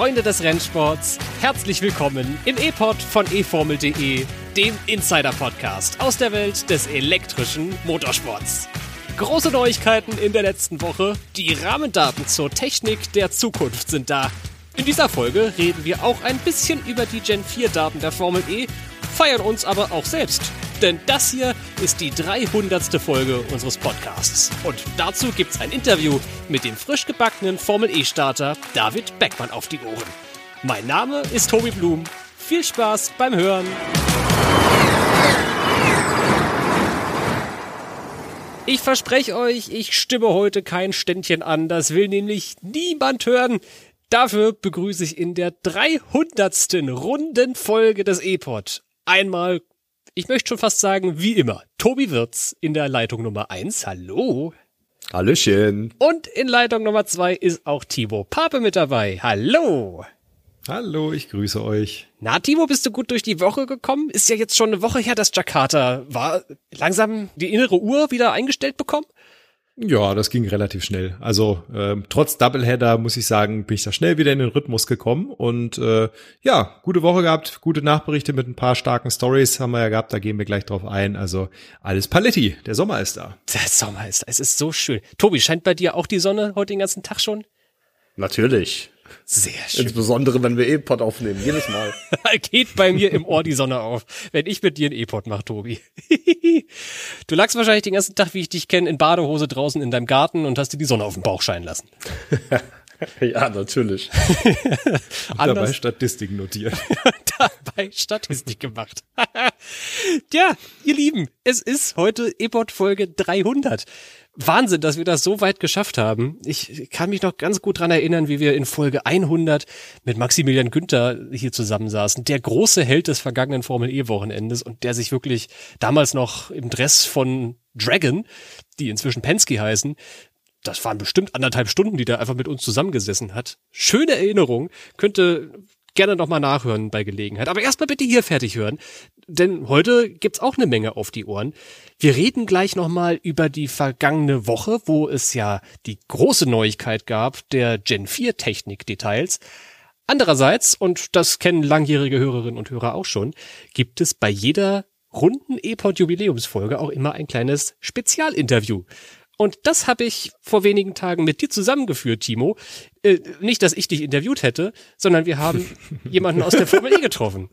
Freunde des Rennsports, herzlich willkommen im E-Pod von eFormel.de, dem Insider-Podcast aus der Welt des elektrischen Motorsports. Große Neuigkeiten in der letzten Woche. Die Rahmendaten zur Technik der Zukunft sind da. In dieser Folge reden wir auch ein bisschen über die Gen 4 Daten der Formel E, feiern uns aber auch selbst. Denn das hier ist die 300. Folge unseres Podcasts. Und dazu gibt's ein Interview mit dem frisch gebackenen Formel E-Starter David Beckmann auf die Ohren. Mein Name ist Tobi Blum. Viel Spaß beim Hören. Ich verspreche euch, ich stimme heute kein Ständchen an. Das will nämlich niemand hören. Dafür begrüße ich in der 300. runden Folge des E-Pod einmal, ich möchte schon fast sagen, wie immer, Tobi Wirz in der Leitung Nummer 1. Hallo. Hallöchen. Und in Leitung Nummer 2 ist auch Timo Pape mit dabei. Hallo. Hallo, ich grüße euch. Na, Timo, bist du gut durch die Woche gekommen? Ist ja jetzt schon eine Woche her, dass Jakarta war. Langsam die innere Uhr wieder eingestellt bekommen? Ja, das ging relativ schnell. Also ähm, trotz Doubleheader muss ich sagen, bin ich da schnell wieder in den Rhythmus gekommen und äh, ja, gute Woche gehabt, gute Nachberichte mit ein paar starken Stories haben wir ja gehabt, da gehen wir gleich drauf ein. Also alles Paletti, der Sommer ist da. Der Sommer ist da, es ist so schön. Tobi, scheint bei dir auch die Sonne heute den ganzen Tag schon? Natürlich. Sehr schön. Insbesondere, wenn wir E-Pod aufnehmen, jedes Mal. Geht bei mir im Ohr die Sonne auf, wenn ich mit dir einen E-Pod mache, Tobi. du lagst wahrscheinlich den ganzen Tag, wie ich dich kenne, in Badehose draußen in deinem Garten und hast dir die Sonne auf den Bauch scheinen lassen. ja, natürlich. dabei Statistiken notiert. dabei Statistik gemacht. ja, ihr Lieben, es ist heute E-Pod Folge 300. Wahnsinn, dass wir das so weit geschafft haben. Ich kann mich noch ganz gut dran erinnern, wie wir in Folge 100 mit Maximilian Günther hier zusammensaßen, der große Held des vergangenen Formel E Wochenendes und der sich wirklich damals noch im Dress von Dragon, die inzwischen Penske heißen, das waren bestimmt anderthalb Stunden, die der einfach mit uns zusammengesessen hat. Schöne Erinnerung, könnte gerne nochmal nachhören bei Gelegenheit. Aber erstmal bitte hier fertig hören, denn heute gibt's auch eine Menge auf die Ohren. Wir reden gleich nochmal über die vergangene Woche, wo es ja die große Neuigkeit gab, der Gen 4 Technik-Details. Andererseits, und das kennen langjährige Hörerinnen und Hörer auch schon, gibt es bei jeder runden E-Pod-Jubiläumsfolge auch immer ein kleines Spezialinterview. Und das habe ich vor wenigen Tagen mit dir zusammengeführt, Timo. Äh, nicht, dass ich dich interviewt hätte, sondern wir haben jemanden aus der Formel E getroffen.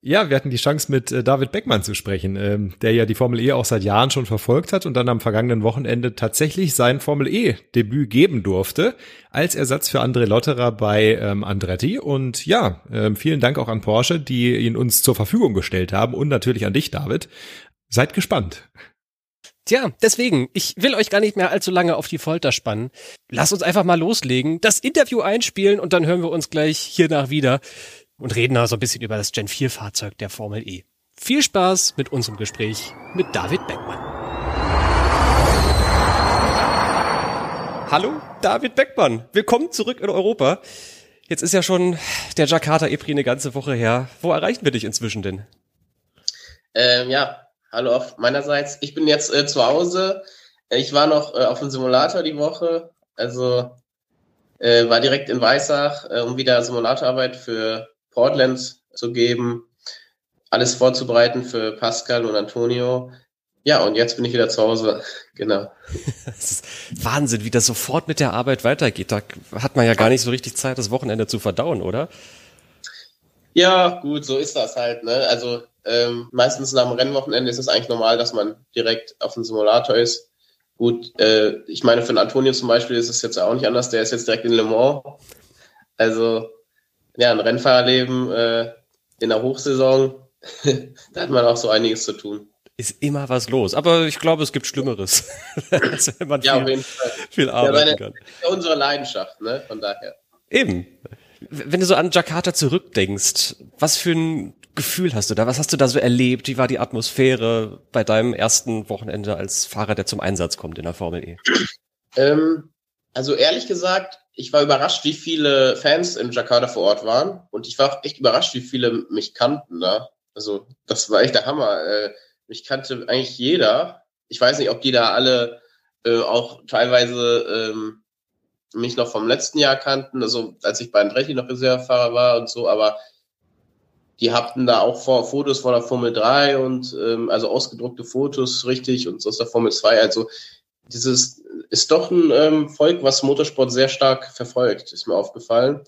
Ja, wir hatten die Chance, mit äh, David Beckmann zu sprechen, ähm, der ja die Formel E auch seit Jahren schon verfolgt hat und dann am vergangenen Wochenende tatsächlich sein Formel E-Debüt geben durfte, als Ersatz für André Lotterer bei ähm, Andretti. Und ja, ähm, vielen Dank auch an Porsche, die ihn uns zur Verfügung gestellt haben und natürlich an dich, David. Seid gespannt. Tja, deswegen, ich will euch gar nicht mehr allzu lange auf die Folter spannen. Lasst uns einfach mal loslegen, das Interview einspielen und dann hören wir uns gleich hiernach wieder und reden da so ein bisschen über das Gen 4 Fahrzeug der Formel E. Viel Spaß mit unserem Gespräch mit David Beckmann. Hallo, David Beckmann. Willkommen zurück in Europa. Jetzt ist ja schon der Jakarta EPRI eine ganze Woche her. Wo erreichen wir dich inzwischen denn? Ähm, ja, Hallo auch meinerseits. Ich bin jetzt äh, zu Hause. Ich war noch äh, auf dem Simulator die Woche. Also äh, war direkt in Weissach, äh, um wieder Simulatorarbeit für Portland zu geben. Alles vorzubereiten für Pascal und Antonio. Ja, und jetzt bin ich wieder zu Hause. genau. Das ist Wahnsinn, wie das sofort mit der Arbeit weitergeht. Da hat man ja gar nicht so richtig Zeit, das Wochenende zu verdauen, oder? Ja, gut, so ist das halt. Ne? Also ähm, meistens nach dem Rennwochenende ist es eigentlich normal, dass man direkt auf dem Simulator ist. Gut, äh, ich meine, für den Antonio zum Beispiel ist es jetzt auch nicht anders. Der ist jetzt direkt in Le Mans. Also, ja, ein Rennfahrerleben äh, in der Hochsaison, da hat man auch so einiges zu tun. Ist immer was los. Aber ich glaube, es gibt Schlimmeres. als wenn man ja, viel, auf jeden Fall. viel arbeiten ja, meine, kann. Ja unsere Leidenschaft, ne? Von daher. Eben. Wenn du so an Jakarta zurückdenkst, was für ein Gefühl hast du da? Was hast du da so erlebt? Wie war die Atmosphäre bei deinem ersten Wochenende als Fahrer, der zum Einsatz kommt in der Formel E? Ähm, also ehrlich gesagt, ich war überrascht, wie viele Fans in Jakarta vor Ort waren. Und ich war auch echt überrascht, wie viele mich kannten da. Also das war echt der Hammer. Äh, mich kannte eigentlich jeder. Ich weiß nicht, ob die da alle äh, auch teilweise ähm, mich noch vom letzten Jahr kannten, also als ich bei Andretti noch Reservefahrer war und so, aber die hatten da auch Fotos von der Formel 3 und ähm, also ausgedruckte Fotos richtig und aus der Formel 2. Also dieses ist doch ein ähm, Volk, was Motorsport sehr stark verfolgt, ist mir aufgefallen.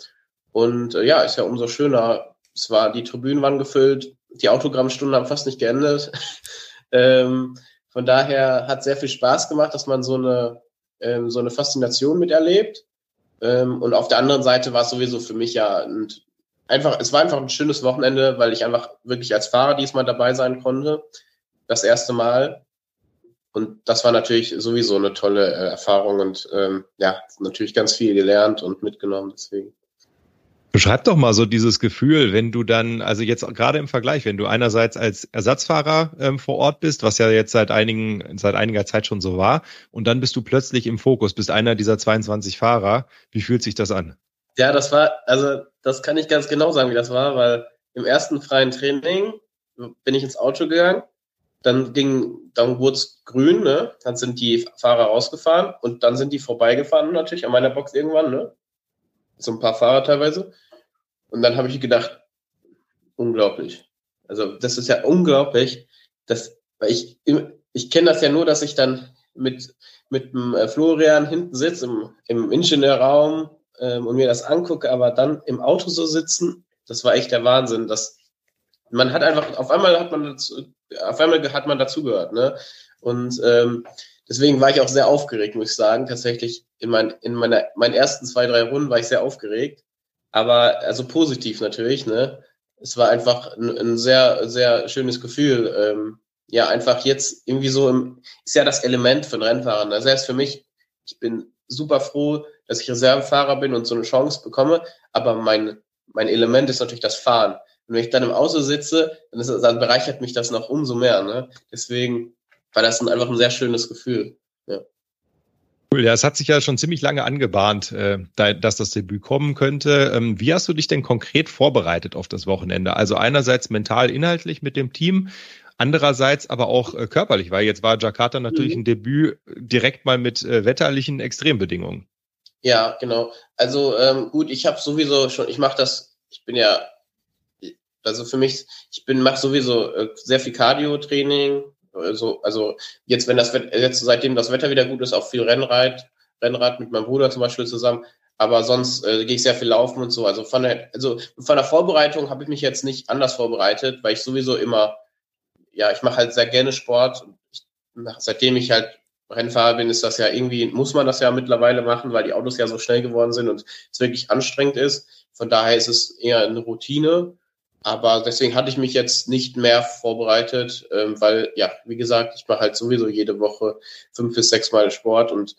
Und äh, ja, ist ja umso schöner. Es war, die Tribünen waren gefüllt, die Autogrammstunden haben fast nicht geendet. ähm, von daher hat sehr viel Spaß gemacht, dass man so eine, ähm, so eine Faszination miterlebt. Ähm, und auf der anderen Seite war es sowieso für mich ja ein, einfach, es war einfach ein schönes Wochenende, weil ich einfach wirklich als Fahrer diesmal dabei sein konnte. Das erste Mal. Und das war natürlich sowieso eine tolle äh, Erfahrung und ähm, ja, natürlich ganz viel gelernt und mitgenommen. Deswegen. Beschreib doch mal so dieses Gefühl, wenn du dann, also jetzt gerade im Vergleich, wenn du einerseits als Ersatzfahrer ähm, vor Ort bist, was ja jetzt seit einigen, seit einiger Zeit schon so war, und dann bist du plötzlich im Fokus, bist einer dieser 22 Fahrer. Wie fühlt sich das an? Ja, das war, also das kann ich ganz genau sagen, wie das war, weil im ersten freien Training bin ich ins Auto gegangen, dann ging, dann wurde es grün, ne? Dann sind die Fahrer rausgefahren und dann sind die vorbeigefahren natürlich an meiner Box irgendwann, ne? So ein paar Fahrer teilweise. Und dann habe ich gedacht, unglaublich. Also das ist ja unglaublich, dass, weil ich, ich kenne das ja nur, dass ich dann mit, mit dem äh, Florian hinten sitze im, im Ingenieurraum ähm, und mir das angucke, aber dann im Auto so sitzen, das war echt der Wahnsinn. Das, man hat einfach, auf einmal hat man dazu, auf einmal hat man dazugehört, ne? Und ähm, deswegen war ich auch sehr aufgeregt, muss ich sagen. Tatsächlich in, mein, in meiner, meinen ersten zwei, drei Runden war ich sehr aufgeregt aber also positiv natürlich, ne? Es war einfach ein, ein sehr, sehr schönes Gefühl. Ähm, ja, einfach jetzt irgendwie so im, ist ja das Element für einen Rennfahrer. Ne? Selbst für mich, ich bin super froh, dass ich Reservefahrer bin und so eine Chance bekomme, aber mein, mein Element ist natürlich das Fahren. Und wenn ich dann im Auto sitze, dann, ist, dann bereichert mich das noch umso mehr. Ne? Deswegen war das ein, einfach ein sehr schönes Gefühl. Cool, ja, es hat sich ja schon ziemlich lange angebahnt, äh, dass das Debüt kommen könnte. Ähm, wie hast du dich denn konkret vorbereitet auf das Wochenende? Also einerseits mental, inhaltlich mit dem Team, andererseits aber auch äh, körperlich, weil jetzt war Jakarta natürlich mhm. ein Debüt direkt mal mit äh, wetterlichen Extrembedingungen. Ja, genau. Also ähm, gut, ich habe sowieso schon, ich mache das, ich bin ja, also für mich, ich bin mache sowieso äh, sehr viel Cardio-Training, also, also jetzt, wenn das jetzt seitdem das Wetter wieder gut ist, auch viel Rennrad, Rennrad mit meinem Bruder zum Beispiel zusammen. Aber sonst äh, gehe ich sehr viel laufen und so. Also von der, also von der Vorbereitung habe ich mich jetzt nicht anders vorbereitet, weil ich sowieso immer, ja, ich mache halt sehr gerne Sport. Ich, seitdem ich halt Rennfahrer bin, ist das ja irgendwie, muss man das ja mittlerweile machen, weil die Autos ja so schnell geworden sind und es wirklich anstrengend ist. Von daher ist es eher eine Routine. Aber deswegen hatte ich mich jetzt nicht mehr vorbereitet, ähm, weil, ja, wie gesagt, ich mache halt sowieso jede Woche fünf bis sechs Mal Sport und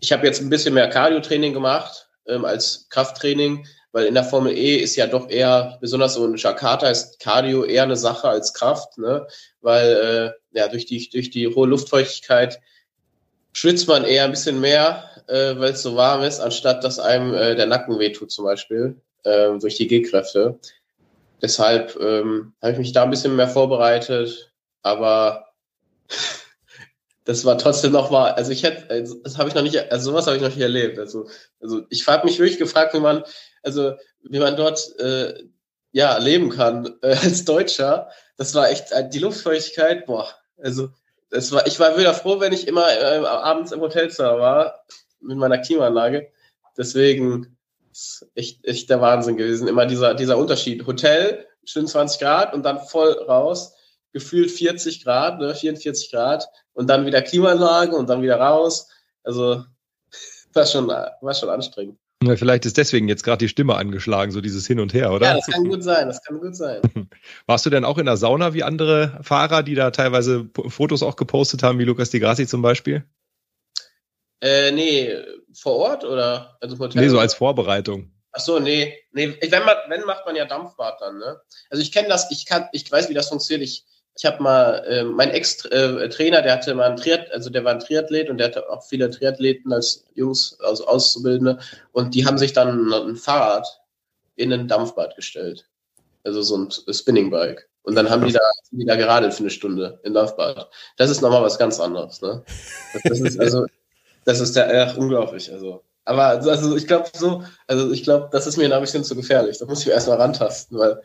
ich habe jetzt ein bisschen mehr Cardio-Training gemacht ähm, als Krafttraining, weil in der Formel E ist ja doch eher, besonders so in Jakarta ist Cardio eher eine Sache als Kraft, ne? weil äh, ja durch die, durch die hohe Luftfeuchtigkeit schwitzt man eher ein bisschen mehr, äh, weil es so warm ist, anstatt dass einem äh, der Nacken wehtut zum Beispiel äh, durch die G-Kräfte. Deshalb ähm, habe ich mich da ein bisschen mehr vorbereitet, aber das war trotzdem noch mal, also ich hätte, also das habe ich noch nicht, also sowas habe ich noch nicht erlebt. Also, also ich habe mich wirklich gefragt, wie man, also wie man dort äh, ja leben kann äh, als Deutscher. Das war echt äh, die Luftfeuchtigkeit, boah, also das war, ich war wieder froh, wenn ich immer äh, abends im Hotelzimmer war mit meiner Klimaanlage. Deswegen ist echt, echt der Wahnsinn gewesen. Immer dieser, dieser Unterschied. Hotel, schön 20 Grad und dann voll raus. Gefühlt 40 Grad, ne, 44 Grad und dann wieder Klimaanlage und dann wieder raus. Also, war schon, war schon anstrengend. Vielleicht ist deswegen jetzt gerade die Stimme angeschlagen, so dieses Hin und Her, oder? Ja, das kann gut sein, das kann gut sein. Warst du denn auch in der Sauna wie andere Fahrer, die da teilweise Fotos auch gepostet haben, wie Lukas Di Grassi zum Beispiel? Äh, nee, vor Ort oder? Also Hotel? Nee, so als Vorbereitung. Ach so, nee. nee wenn, man, wenn macht man ja Dampfbad dann, ne? Also ich kenne das, ich kann, ich weiß, wie das funktioniert. Ich, ich habe mal, äh, mein Ex-Trainer, der hatte mal ein Triath, also der war ein Triathlet und der hatte auch viele Triathleten als Jungs, also Auszubildende und die haben sich dann ein Fahrrad in ein Dampfbad gestellt. Also so ein Spinningbike. Und dann haben die da, die da geradelt für eine Stunde in Dampfbad. Das ist nochmal was ganz anderes, ne? Das, ist also, das ist ach, unglaublich. Also, Aber also ich glaube so, also ich glaube, das ist mir ein bisschen zu gefährlich. Da muss ich erstmal rantasten, weil.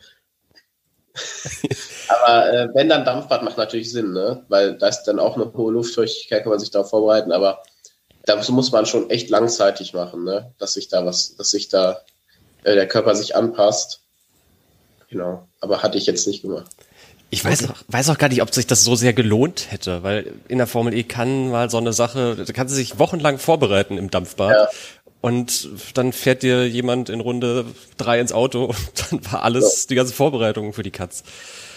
Aber äh, wenn dann Dampfbad macht natürlich Sinn, ne? Weil da ist dann auch eine hohe Luftfeuchtigkeit, kann man sich darauf vorbereiten, aber da muss man schon echt langzeitig machen, ne? Dass sich da was, dass sich da äh, der Körper sich anpasst. Genau. Aber hatte ich jetzt nicht gemacht. Ich weiß, auch, weiß auch gar nicht, ob sich das so sehr gelohnt hätte, weil in der Formel E kann mal so eine Sache, da kann sie sich wochenlang vorbereiten im Dampfbad. Ja. Und dann fährt dir jemand in Runde drei ins Auto und dann war alles, die ganze Vorbereitung für die Katz.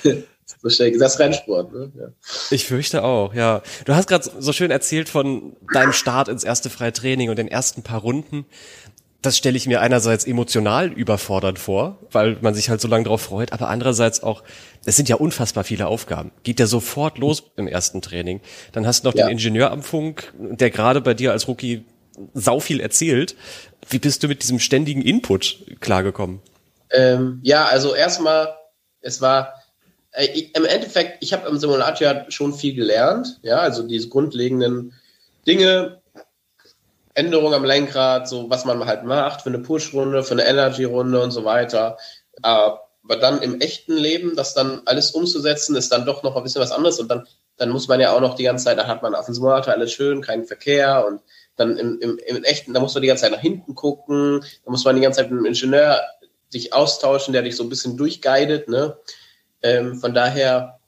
Das Rennsport, ne? Ja. Ich fürchte auch, ja. Du hast gerade so schön erzählt von deinem Start ins erste freie Training und den ersten paar Runden das stelle ich mir einerseits emotional überfordernd vor, weil man sich halt so lange drauf freut, aber andererseits auch, es sind ja unfassbar viele Aufgaben. Geht ja sofort los im ersten Training. Dann hast du noch ja. den Ingenieur am Funk, der gerade bei dir als Rookie sau viel erzählt. Wie bist du mit diesem ständigen Input klargekommen? Ähm, ja, also erstmal, es war äh, ich, im Endeffekt, ich habe im Simulator schon viel gelernt, ja, also diese grundlegenden Dinge, Änderungen am Lenkrad, so was man halt macht für eine Push-Runde, für eine Energy-Runde und so weiter. Aber dann im echten Leben, das dann alles umzusetzen, ist dann doch noch ein bisschen was anderes und dann, dann muss man ja auch noch die ganze Zeit, da hat man auf dem Simulator alles schön, keinen Verkehr und dann im, im, im echten, da muss man die ganze Zeit nach hinten gucken, da muss man die ganze Zeit mit dem Ingenieur sich austauschen, der dich so ein bisschen durchguidet, ne? Ähm, von daher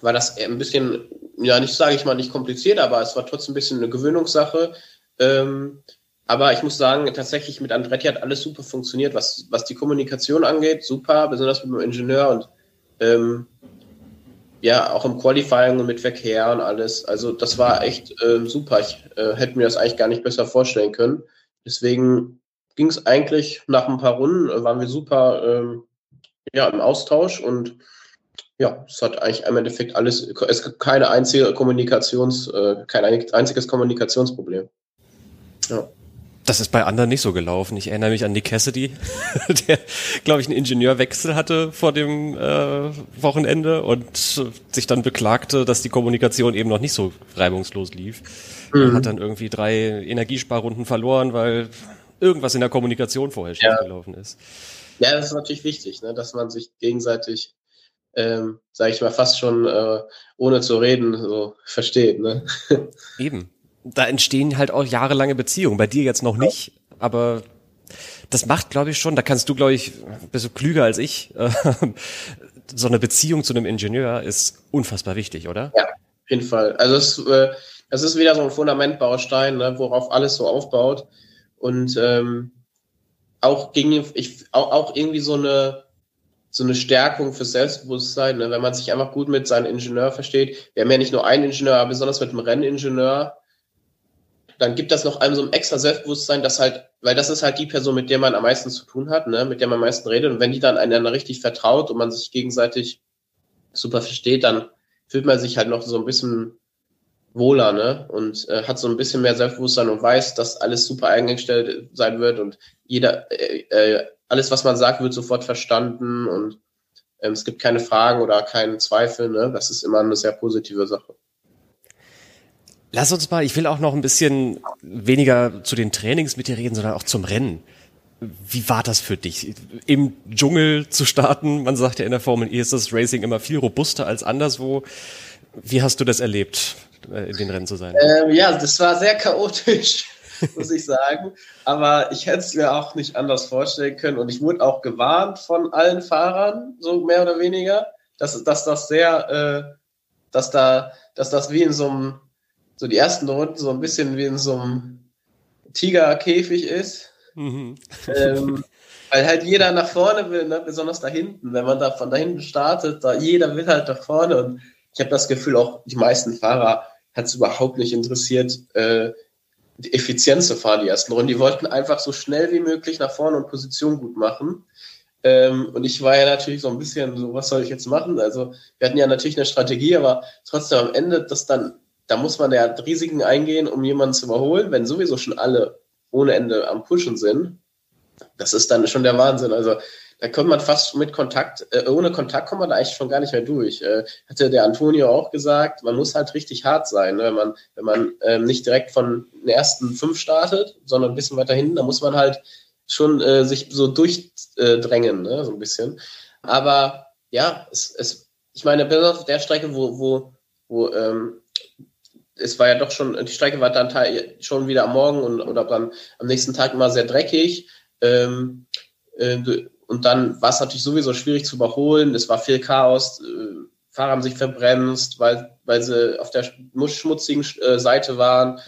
war das ein bisschen, ja, nicht sage ich mal nicht kompliziert, aber es war trotzdem ein bisschen eine Gewöhnungssache. Ähm, aber ich muss sagen, tatsächlich mit Andretti hat alles super funktioniert, was, was die Kommunikation angeht, super, besonders mit dem Ingenieur und ähm, ja, auch im Qualifying und mit Verkehr und alles. Also das war echt ähm, super. Ich äh, hätte mir das eigentlich gar nicht besser vorstellen können. Deswegen ging es eigentlich nach ein paar Runden, äh, waren wir super ähm, ja, im Austausch und ja, es hat eigentlich im Endeffekt alles, es gibt keine einzige Kommunikations, äh, kein einziges Kommunikationsproblem. Ja. Das ist bei anderen nicht so gelaufen. Ich erinnere mich an Nick Cassidy, der, glaube ich, einen Ingenieurwechsel hatte vor dem äh, Wochenende und sich dann beklagte, dass die Kommunikation eben noch nicht so reibungslos lief. Mhm. Er hat dann irgendwie drei Energiesparrunden verloren, weil irgendwas in der Kommunikation vorher ja. gelaufen ist. Ja, das ist natürlich wichtig, ne, dass man sich gegenseitig, ähm, sage ich mal, fast schon äh, ohne zu reden so versteht. Ne? Eben da entstehen halt auch jahrelange Beziehungen. Bei dir jetzt noch nicht, aber das macht, glaube ich, schon, da kannst du, glaube ich, bist du klüger als ich. so eine Beziehung zu einem Ingenieur ist unfassbar wichtig, oder? Ja, auf jeden Fall. Also es, äh, es ist wieder so ein Fundamentbaustein, ne, worauf alles so aufbaut. Und ähm, auch ging ich auch, auch irgendwie so eine so eine Stärkung für Selbstbewusstsein, ne? wenn man sich einfach gut mit seinem Ingenieur versteht. Wir haben ja nicht nur einen Ingenieur, aber besonders mit dem Renningenieur dann gibt das noch einem so ein extra Selbstbewusstsein, dass halt, weil das ist halt die Person, mit der man am meisten zu tun hat, ne, mit der man am meisten redet. Und wenn die dann einander richtig vertraut und man sich gegenseitig super versteht, dann fühlt man sich halt noch so ein bisschen wohler, ne? Und äh, hat so ein bisschen mehr Selbstbewusstsein und weiß, dass alles super eingestellt sein wird und jeder, äh, äh, alles, was man sagt, wird sofort verstanden und ähm, es gibt keine Fragen oder keinen Zweifel, ne? Das ist immer eine sehr positive Sache. Lass uns mal, ich will auch noch ein bisschen weniger zu den Trainings mit dir reden, sondern auch zum Rennen. Wie war das für dich, im Dschungel zu starten? Man sagt ja in der Formel E ist das Racing immer viel robuster als anderswo. Wie hast du das erlebt, äh, in den Rennen zu sein? Ähm, ja, das war sehr chaotisch, muss ich sagen. Aber ich hätte es mir auch nicht anders vorstellen können. Und ich wurde auch gewarnt von allen Fahrern, so mehr oder weniger, dass, dass das sehr, äh, dass da, dass das wie in so einem so die ersten Runden so ein bisschen wie in so einem Tigerkäfig ist. Mhm. Ähm, weil halt jeder nach vorne will, ne? besonders da hinten. Wenn man da von da hinten startet, da jeder will halt nach vorne. Und ich habe das Gefühl, auch die meisten Fahrer hat es überhaupt nicht interessiert, äh, die Effizienz zu fahren, die ersten Runden. Die wollten einfach so schnell wie möglich nach vorne und Position gut machen. Ähm, und ich war ja natürlich so ein bisschen so, was soll ich jetzt machen? Also wir hatten ja natürlich eine Strategie, aber trotzdem am Ende das dann da muss man ja Risiken eingehen, um jemanden zu überholen, wenn sowieso schon alle ohne Ende am Pushen sind. Das ist dann schon der Wahnsinn. Also da kommt man fast mit Kontakt, äh, ohne Kontakt kommt man da eigentlich schon gar nicht mehr durch. Äh, hatte der Antonio auch gesagt, man muss halt richtig hart sein, ne? wenn man, wenn man ähm, nicht direkt von den ersten fünf startet, sondern ein bisschen weiter hinten, da muss man halt schon äh, sich so durchdrängen, ne? so ein bisschen. Aber ja, es, es, ich meine, bis auf der Strecke, wo, wo, wo ähm, es war ja doch schon, die Strecke war dann schon wieder am Morgen und, oder dann am nächsten Tag immer sehr dreckig. Ähm, äh, und dann war es natürlich sowieso schwierig zu überholen. Es war viel Chaos. Äh, Fahrer haben sich verbremst, weil, weil sie auf der schmutzigen äh, Seite waren.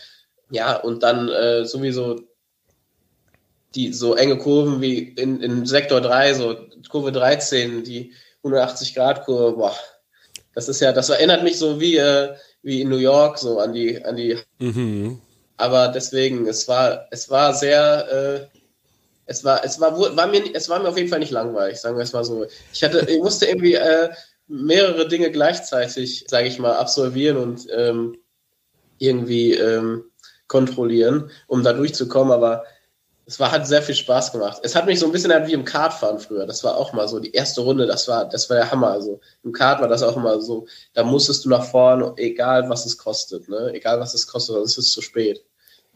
Ja, und dann äh, sowieso die so enge Kurven wie in, in Sektor 3, so Kurve 13, die 180-Grad-Kurve, boah. Das ist ja, das erinnert mich so wie, äh, wie in New York, so an die, an die. Mhm. Aber deswegen, es war, es war sehr, äh, es war, es war, war mir, es war mir auf jeden Fall nicht langweilig, sagen wir es mal so. Ich hatte, ich musste irgendwie äh, mehrere Dinge gleichzeitig, sage ich mal, absolvieren und ähm, irgendwie ähm, kontrollieren, um da durchzukommen, aber es war, hat sehr viel Spaß gemacht. Es hat mich so ein bisschen halt wie im Kartfahren früher. Das war auch mal so die erste Runde, das war, das war der Hammer. Also im Kart war das auch immer so, da musstest du nach vorne, egal was es kostet, ne? Egal was es kostet, sonst ist es zu spät.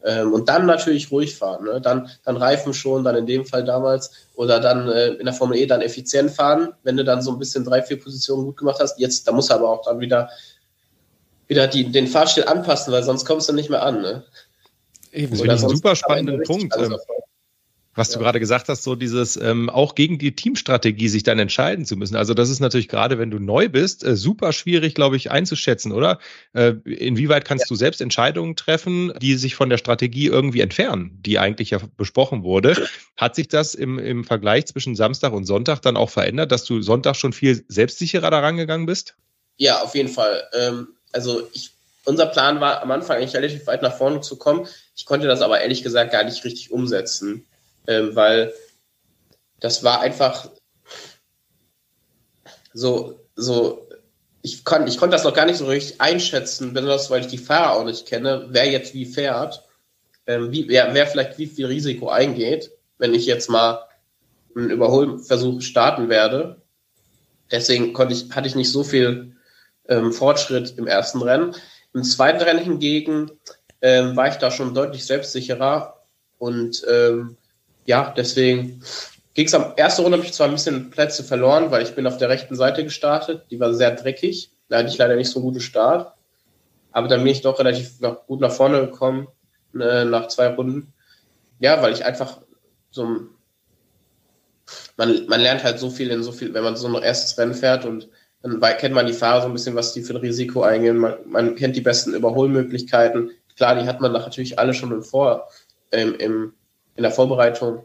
Ähm, und dann natürlich ruhig fahren, ne? dann, dann Reifen schon, dann in dem Fall damals, oder dann äh, in der Formel E dann effizient fahren, wenn du dann so ein bisschen drei, vier Positionen gut gemacht hast. Jetzt, da muss er aber auch dann wieder, wieder die, den Fahrstil anpassen, weil sonst kommst du nicht mehr an. Ne? Eben, so einen super spannenden Punkt. Ähm, was ja. du gerade gesagt hast, so dieses ähm, auch gegen die Teamstrategie sich dann entscheiden zu müssen. Also das ist natürlich gerade, wenn du neu bist, äh, super schwierig, glaube ich, einzuschätzen, oder? Äh, inwieweit kannst ja. du selbst Entscheidungen treffen, die sich von der Strategie irgendwie entfernen, die eigentlich ja besprochen wurde? Hat sich das im, im Vergleich zwischen Samstag und Sonntag dann auch verändert, dass du Sonntag schon viel selbstsicherer daran gegangen bist? Ja, auf jeden Fall. Ähm, also ich, unser Plan war am Anfang eigentlich relativ weit nach vorne zu kommen. Ich konnte das aber ehrlich gesagt gar nicht richtig umsetzen ähm, weil das war einfach so, so, ich, kann, ich konnte das noch gar nicht so richtig einschätzen, besonders weil ich die Fahrer auch nicht kenne, wer jetzt wie fährt, ähm, wie, wer, wer vielleicht wie viel Risiko eingeht, wenn ich jetzt mal einen Überholversuch starten werde. Deswegen konnte ich, hatte ich nicht so viel ähm, Fortschritt im ersten Rennen. Im zweiten Rennen hingegen ähm, war ich da schon deutlich selbstsicherer und ähm, ja, deswegen ging es am ersten Runde habe ich zwar ein bisschen Plätze verloren, weil ich bin auf der rechten Seite gestartet. Die war sehr dreckig. Da hatte ich leider nicht so einen guten Start. Aber dann bin ich doch relativ gut nach vorne gekommen, äh, nach zwei Runden. Ja, weil ich einfach so man, man lernt halt so viel in so viel, wenn man so ein erstes Rennen fährt und dann kennt man die Fahrer so ein bisschen, was die für ein Risiko eingehen. Man, man kennt die besten Überholmöglichkeiten. Klar, die hat man natürlich alle schon im Vor, ähm, im, in der Vorbereitung,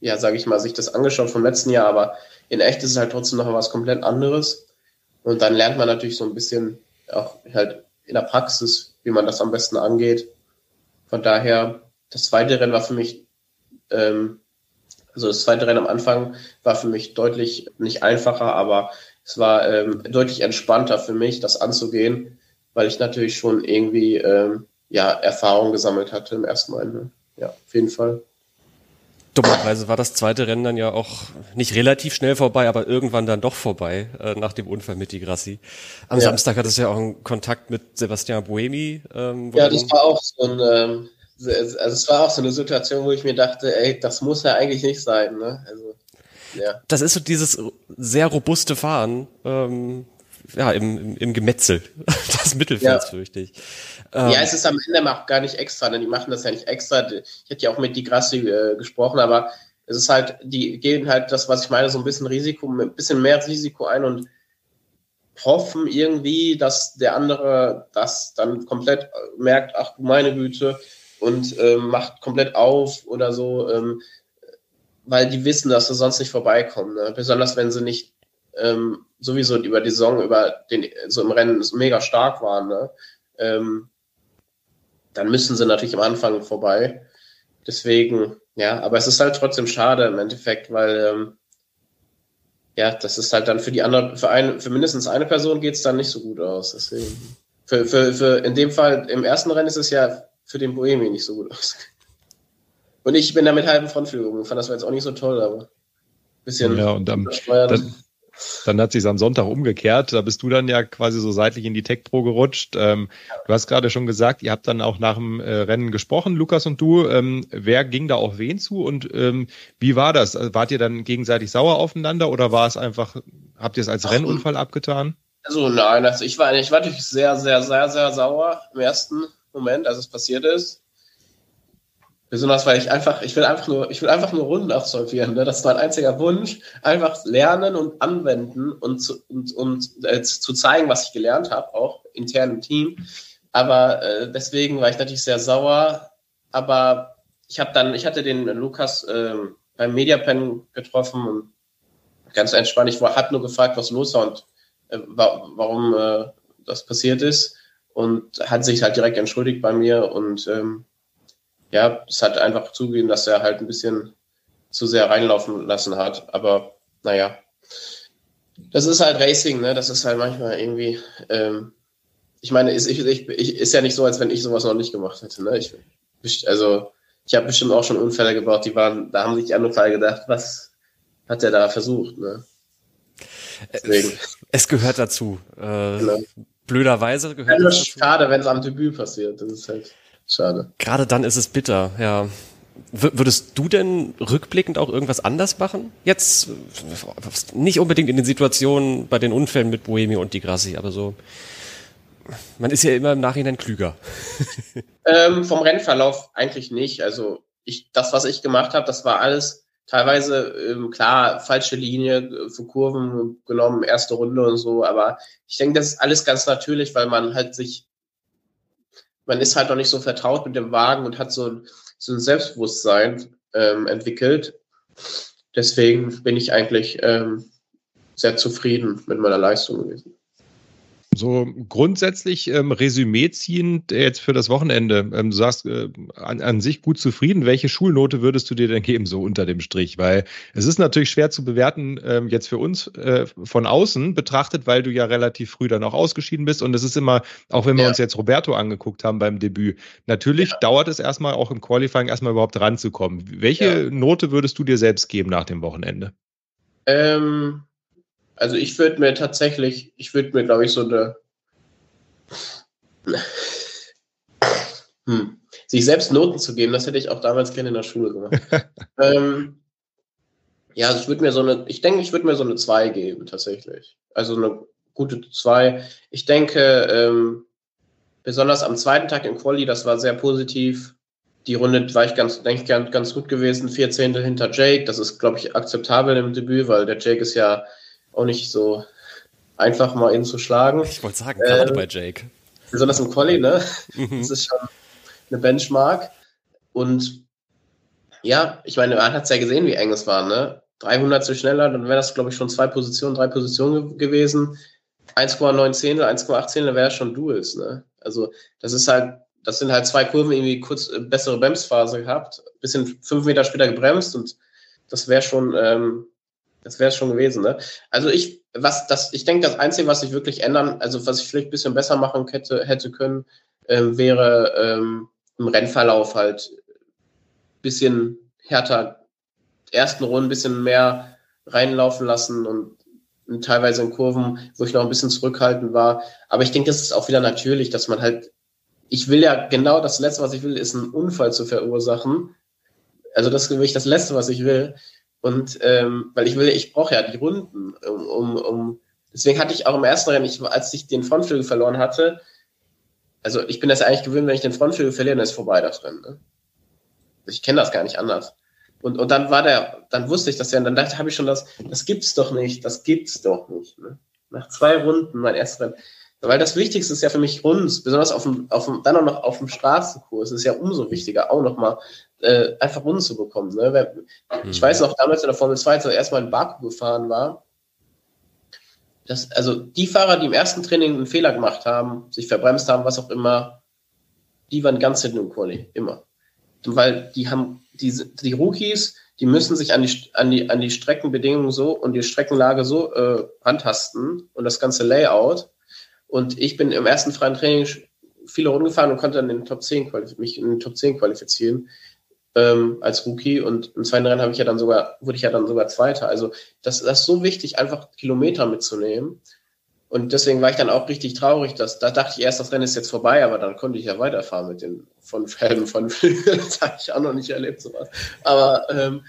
ja, sage ich mal, sich das angeschaut vom letzten Jahr, aber in echt ist es halt trotzdem noch was komplett anderes. Und dann lernt man natürlich so ein bisschen auch halt in der Praxis, wie man das am besten angeht. Von daher, das zweite Rennen war für mich, ähm, also das zweite Rennen am Anfang war für mich deutlich nicht einfacher, aber es war ähm, deutlich entspannter für mich, das anzugehen, weil ich natürlich schon irgendwie ähm, ja Erfahrung gesammelt hatte im ersten Mal. Ne? Ja, auf jeden Fall. Dummerweise war das zweite Rennen dann ja auch nicht relativ schnell vorbei, aber irgendwann dann doch vorbei, äh, nach dem Unfall mit Di Grassi. Am ja. Samstag hat es ja auch einen Kontakt mit Sebastian Buemi. Ähm, ja, das war auch so ein, ähm, also es war auch so eine Situation, wo ich mir dachte, ey, das muss ja eigentlich nicht sein, ne? Also, ja. Das ist so dieses sehr robuste Fahren, ähm, ja, im, im, im Gemetzel des Mittelfelds, ja. fürchte ich. Ähm, ja, es ist am Ende auch gar nicht extra, denn die machen das ja nicht extra. Ich hätte ja auch mit Di Grassi äh, gesprochen, aber es ist halt, die gehen halt das, was ich meine, so ein bisschen Risiko, ein bisschen mehr Risiko ein und hoffen irgendwie, dass der andere das dann komplett merkt, ach du meine Güte, und ähm, macht komplett auf oder so, ähm, weil die wissen, dass sie sonst nicht vorbeikommen. Ne? Besonders wenn sie nicht ähm, sowieso über die Saison, über den, so im Rennen mega stark waren. Ne? Ähm, dann müssen sie natürlich am Anfang vorbei. Deswegen, ja, aber es ist halt trotzdem schade im Endeffekt, weil ähm, ja, das ist halt dann für die andere, für eine, für mindestens eine Person geht es dann nicht so gut aus. Deswegen. Für, für, für in dem Fall, im ersten Rennen ist es ja für den Bohemi nicht so gut aus. Und ich bin da mit halben Frontflügeln. Fand das war jetzt auch nicht so toll, aber. bisschen ja, und dann, dann, dann hat sich am Sonntag umgekehrt. Da bist du dann ja quasi so seitlich in die Tech Pro gerutscht. Ähm, du hast gerade schon gesagt, ihr habt dann auch nach dem äh, Rennen gesprochen, Lukas und du. Ähm, wer ging da auf wen zu und ähm, wie war das? Wart ihr dann gegenseitig sauer aufeinander oder war es einfach, habt ihr es als Ach, Rennunfall abgetan? Also nein, also ich war, ich war natürlich sehr, sehr, sehr, sehr sauer im ersten Moment, als es passiert ist. Besonders weil ich einfach, ich will einfach nur, ich will einfach nur Runden absolvieren. Ne? Das ist mein einziger Wunsch. Einfach lernen und anwenden und zu, und, und äh, zu zeigen, was ich gelernt habe, auch intern im Team. Aber äh, deswegen war ich natürlich sehr sauer. Aber ich habe dann, ich hatte den Lukas äh, beim Mediapen getroffen und ganz entspannt. Ich habe nur gefragt, was los war und äh, warum äh, das passiert ist. Und hat sich halt direkt entschuldigt bei mir und ähm, ja, es hat einfach zugegeben, dass er halt ein bisschen zu sehr reinlaufen lassen hat. Aber naja, das ist halt Racing, ne? Das ist halt manchmal irgendwie, ähm, ich meine, ist, ich, ich, ist ja nicht so, als wenn ich sowas noch nicht gemacht hätte. Ne? Ich, also ich habe bestimmt auch schon Unfälle gebaut, die waren, da haben sich die anderen Fall gedacht, was hat der da versucht? Ne? Deswegen. Es, es gehört dazu. Äh, genau. Blöderweise gehört ja, dazu. Schade, wenn es am Debüt passiert. Das ist halt. Schade. Gerade dann ist es bitter, ja. Würdest du denn rückblickend auch irgendwas anders machen? Jetzt nicht unbedingt in den Situationen bei den Unfällen mit Bohemio und Di Grassi, aber so. Man ist ja immer im Nachhinein klüger. Ähm, vom Rennverlauf eigentlich nicht. Also ich, das, was ich gemacht habe, das war alles teilweise ähm, klar falsche Linie für Kurven genommen, erste Runde und so. Aber ich denke, das ist alles ganz natürlich, weil man halt sich man ist halt noch nicht so vertraut mit dem Wagen und hat so ein, so ein Selbstbewusstsein ähm, entwickelt. Deswegen bin ich eigentlich ähm, sehr zufrieden mit meiner Leistung gewesen. So grundsätzlich ähm, Resümee ziehend jetzt für das Wochenende. Ähm, du sagst äh, an, an sich gut zufrieden. Welche Schulnote würdest du dir denn geben, so unter dem Strich? Weil es ist natürlich schwer zu bewerten, ähm, jetzt für uns äh, von außen betrachtet, weil du ja relativ früh dann auch ausgeschieden bist. Und es ist immer, auch wenn wir ja. uns jetzt Roberto angeguckt haben beim Debüt, natürlich ja. dauert es erstmal auch im Qualifying erstmal überhaupt ranzukommen. Welche ja. Note würdest du dir selbst geben nach dem Wochenende? Ähm, also ich würde mir tatsächlich, ich würde mir, glaube ich, so eine hm. sich selbst Noten zu geben, das hätte ich auch damals gerne in der Schule gemacht. ähm, ja, also ich würde mir so eine, ich denke, ich würde mir so eine 2 geben, tatsächlich. Also eine gute 2. Ich denke, ähm, besonders am zweiten Tag im Quali, das war sehr positiv. Die Runde war ich ganz, denke ich, ganz, ganz gut gewesen. Vier Zehntel hinter Jake. Das ist, glaube ich, akzeptabel im Debüt, weil der Jake ist ja auch nicht so einfach mal ihn zu schlagen. Ich wollte sagen, gerade äh, bei Jake. Besonders im Quali, ne? Mhm. Das ist schon eine Benchmark. Und ja, ich meine, man hat es ja gesehen, wie eng es war, ne? 300 zu schneller, dann wäre das, glaube ich, schon zwei Positionen, drei Positionen gewesen. 1,9 Zehntel, 1,8 Zehntel wäre schon Duels, ne? Also, das ist halt, das sind halt zwei Kurven, irgendwie kurz äh, bessere Bremsphase gehabt, bisschen fünf Meter später gebremst und das wäre schon, ähm, das wäre schon gewesen. Ne? Also ich, was das, ich denke, das Einzige, was ich wirklich ändern, also was ich vielleicht ein bisschen besser machen hätte, hätte können, ähm, wäre ähm, im Rennverlauf halt ein bisschen härter ersten Runden ein bisschen mehr reinlaufen lassen und, und teilweise in Kurven, wo ich noch ein bisschen zurückhaltend war. Aber ich denke, das ist auch wieder natürlich, dass man halt, ich will ja genau das Letzte, was ich will, ist einen Unfall zu verursachen. Also das ist wirklich das Letzte, was ich will. Und ähm, weil ich will, ich brauche ja die Runden, um, um, um deswegen hatte ich auch im ersten Rennen, ich, als ich den Frontflügel verloren hatte, also ich bin das eigentlich gewöhnt, wenn ich den Frontflügel verliere, dann ist vorbei das Rennen. Ne? Ich kenne das gar nicht anders. Und, und dann war der, dann wusste ich das ja, und dann dachte habe ich schon, das, das gibt's doch nicht, das gibt's doch nicht. Ne? Nach zwei Runden, mein erstes Rennen. Weil das Wichtigste ist ja für mich Runs, besonders auf dem, auf dem, dann auch noch auf dem Straßenkurs, ist ja umso wichtiger, auch nochmal äh, einfach Runden zu bekommen. Ne? Ich weiß noch, damals in der Formel 2, als er erstmal in Baku gefahren war, dass, also die Fahrer, die im ersten Training einen Fehler gemacht haben, sich verbremst haben, was auch immer, die waren ganz hinten im Quali, immer. Weil die haben, die, die Rookies, die müssen sich an die, an die, an die Streckenbedingungen so und die Streckenlage so äh, antasten und das ganze Layout. Und ich bin im ersten freien Training viele Runden gefahren und konnte dann in den Top 10 mich in den Top 10 qualifizieren ähm, als Rookie und im zweiten Rennen habe ich ja dann sogar, wurde ich ja dann sogar Zweiter. Also das, das ist so wichtig, einfach Kilometer mitzunehmen. Und deswegen war ich dann auch richtig traurig, dass da dachte ich erst, das Rennen ist jetzt vorbei, aber dann konnte ich ja weiterfahren mit den von Felgen von Flügel. Das habe ich auch noch nicht erlebt, sowas. Aber ähm,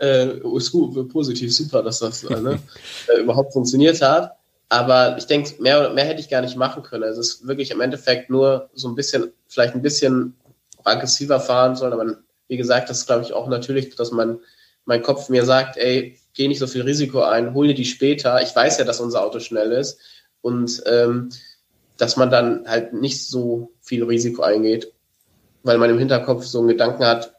äh, ist gut, positiv, super, dass das äh, ne, äh, überhaupt funktioniert hat. Aber ich denke, mehr, mehr hätte ich gar nicht machen können. Also es ist wirklich im Endeffekt nur so ein bisschen, vielleicht ein bisschen aggressiver fahren sollen. Aber wie gesagt, das ist, glaube ich, auch natürlich, dass man mein Kopf mir sagt, ey, geh nicht so viel Risiko ein, hol dir die später. Ich weiß ja, dass unser Auto schnell ist. Und ähm, dass man dann halt nicht so viel Risiko eingeht, weil man im Hinterkopf so einen Gedanken hat,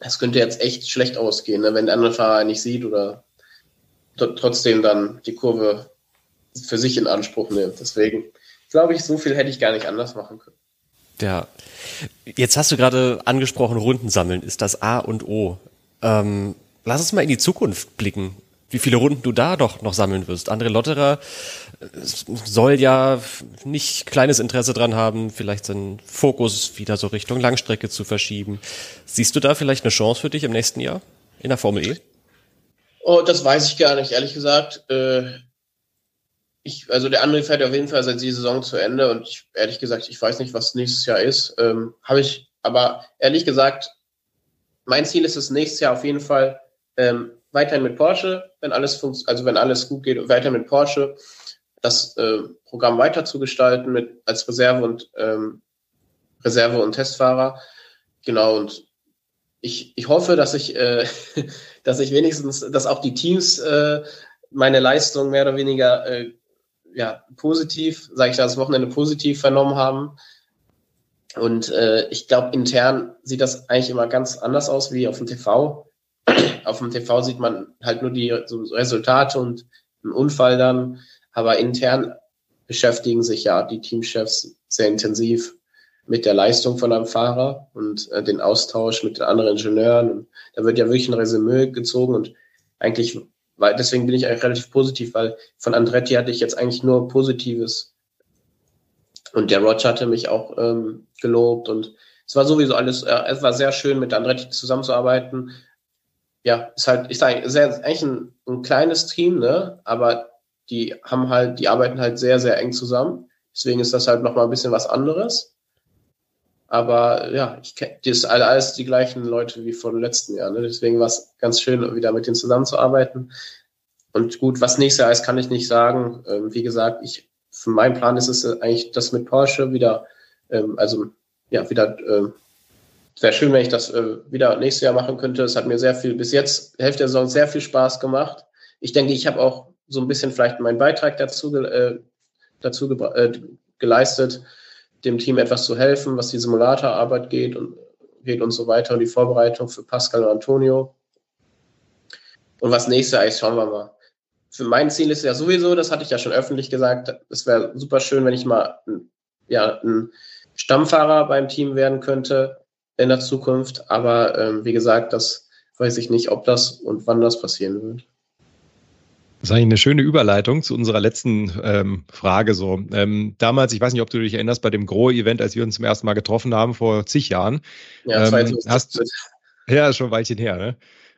das könnte jetzt echt schlecht ausgehen, ne, wenn der andere Fahrer nicht sieht oder trotzdem dann die Kurve für sich in Anspruch nimmt. Deswegen glaube ich, so viel hätte ich gar nicht anders machen können. Ja. Jetzt hast du gerade angesprochen, Runden sammeln ist das A und O. Ähm, lass uns mal in die Zukunft blicken. Wie viele Runden du da doch noch sammeln wirst. André Lotterer äh, soll ja nicht kleines Interesse dran haben, vielleicht seinen Fokus wieder so Richtung Langstrecke zu verschieben. Siehst du da vielleicht eine Chance für dich im nächsten Jahr in der Formel E? Oh, das weiß ich gar nicht, ehrlich gesagt. Äh, ich, also der andere fährt auf jeden Fall seit die Saison zu Ende und ich, ehrlich gesagt, ich weiß nicht, was nächstes Jahr ist. Ähm, Habe ich, aber ehrlich gesagt, mein Ziel ist es nächstes Jahr auf jeden Fall ähm, weiterhin mit Porsche, wenn alles funktioniert, also wenn alles gut geht, weiter mit Porsche, das äh, Programm weiter zu gestalten mit als Reserve und ähm, Reserve und Testfahrer. Genau und ich, ich hoffe, dass ich, äh, dass ich wenigstens, dass auch die Teams äh, meine Leistung mehr oder weniger äh, ja, positiv, sage ich das Wochenende positiv vernommen haben. Und äh, ich glaube, intern sieht das eigentlich immer ganz anders aus wie auf dem TV. auf dem TV sieht man halt nur die so Resultate und einen Unfall dann, aber intern beschäftigen sich ja die Teamchefs sehr intensiv mit der Leistung von einem Fahrer und äh, den Austausch mit den anderen Ingenieuren. Und da wird ja wirklich ein Resümee gezogen und eigentlich weil deswegen bin ich eigentlich relativ positiv, weil von Andretti hatte ich jetzt eigentlich nur Positives. Und der Roger hatte mich auch ähm, gelobt und es war sowieso alles, äh, es war sehr schön, mit Andretti zusammenzuarbeiten. Ja, ist halt, ich sage, sehr, eigentlich ein, ein kleines Team, ne? Aber die haben halt, die arbeiten halt sehr, sehr eng zusammen. Deswegen ist das halt nochmal ein bisschen was anderes. Aber ja, ich kenne das ist alles die gleichen Leute wie vor dem letzten Jahr. Ne? Deswegen war es ganz schön, wieder mit denen zusammenzuarbeiten. Und gut, was nächstes Jahr ist, kann ich nicht sagen. Ähm, wie gesagt, ich, für meinen Plan ist es eigentlich das mit Porsche wieder, ähm, also ja, wieder, ähm, wäre schön, wenn ich das äh, wieder nächstes Jahr machen könnte. Es hat mir sehr viel, bis jetzt, Hälfte der Saison, sehr viel Spaß gemacht. Ich denke, ich habe auch so ein bisschen vielleicht meinen Beitrag dazu, äh, dazu äh, geleistet dem Team etwas zu helfen, was die Simulatorarbeit geht und geht und so weiter und die Vorbereitung für Pascal und Antonio. Und was nächste ist, schauen wir mal. Für mein Ziel ist ja sowieso, das hatte ich ja schon öffentlich gesagt, es wäre super schön, wenn ich mal ja, ein Stammfahrer beim Team werden könnte in der Zukunft. Aber ähm, wie gesagt, das weiß ich nicht, ob das und wann das passieren wird. Das ist eigentlich eine schöne Überleitung zu unserer letzten ähm, Frage. So ähm, damals, ich weiß nicht, ob du dich erinnerst, bei dem Grohe-Event, als wir uns zum ersten Mal getroffen haben vor zig Jahren. Ja, ähm, hast, ja, schon ein Weilchen her. Ne?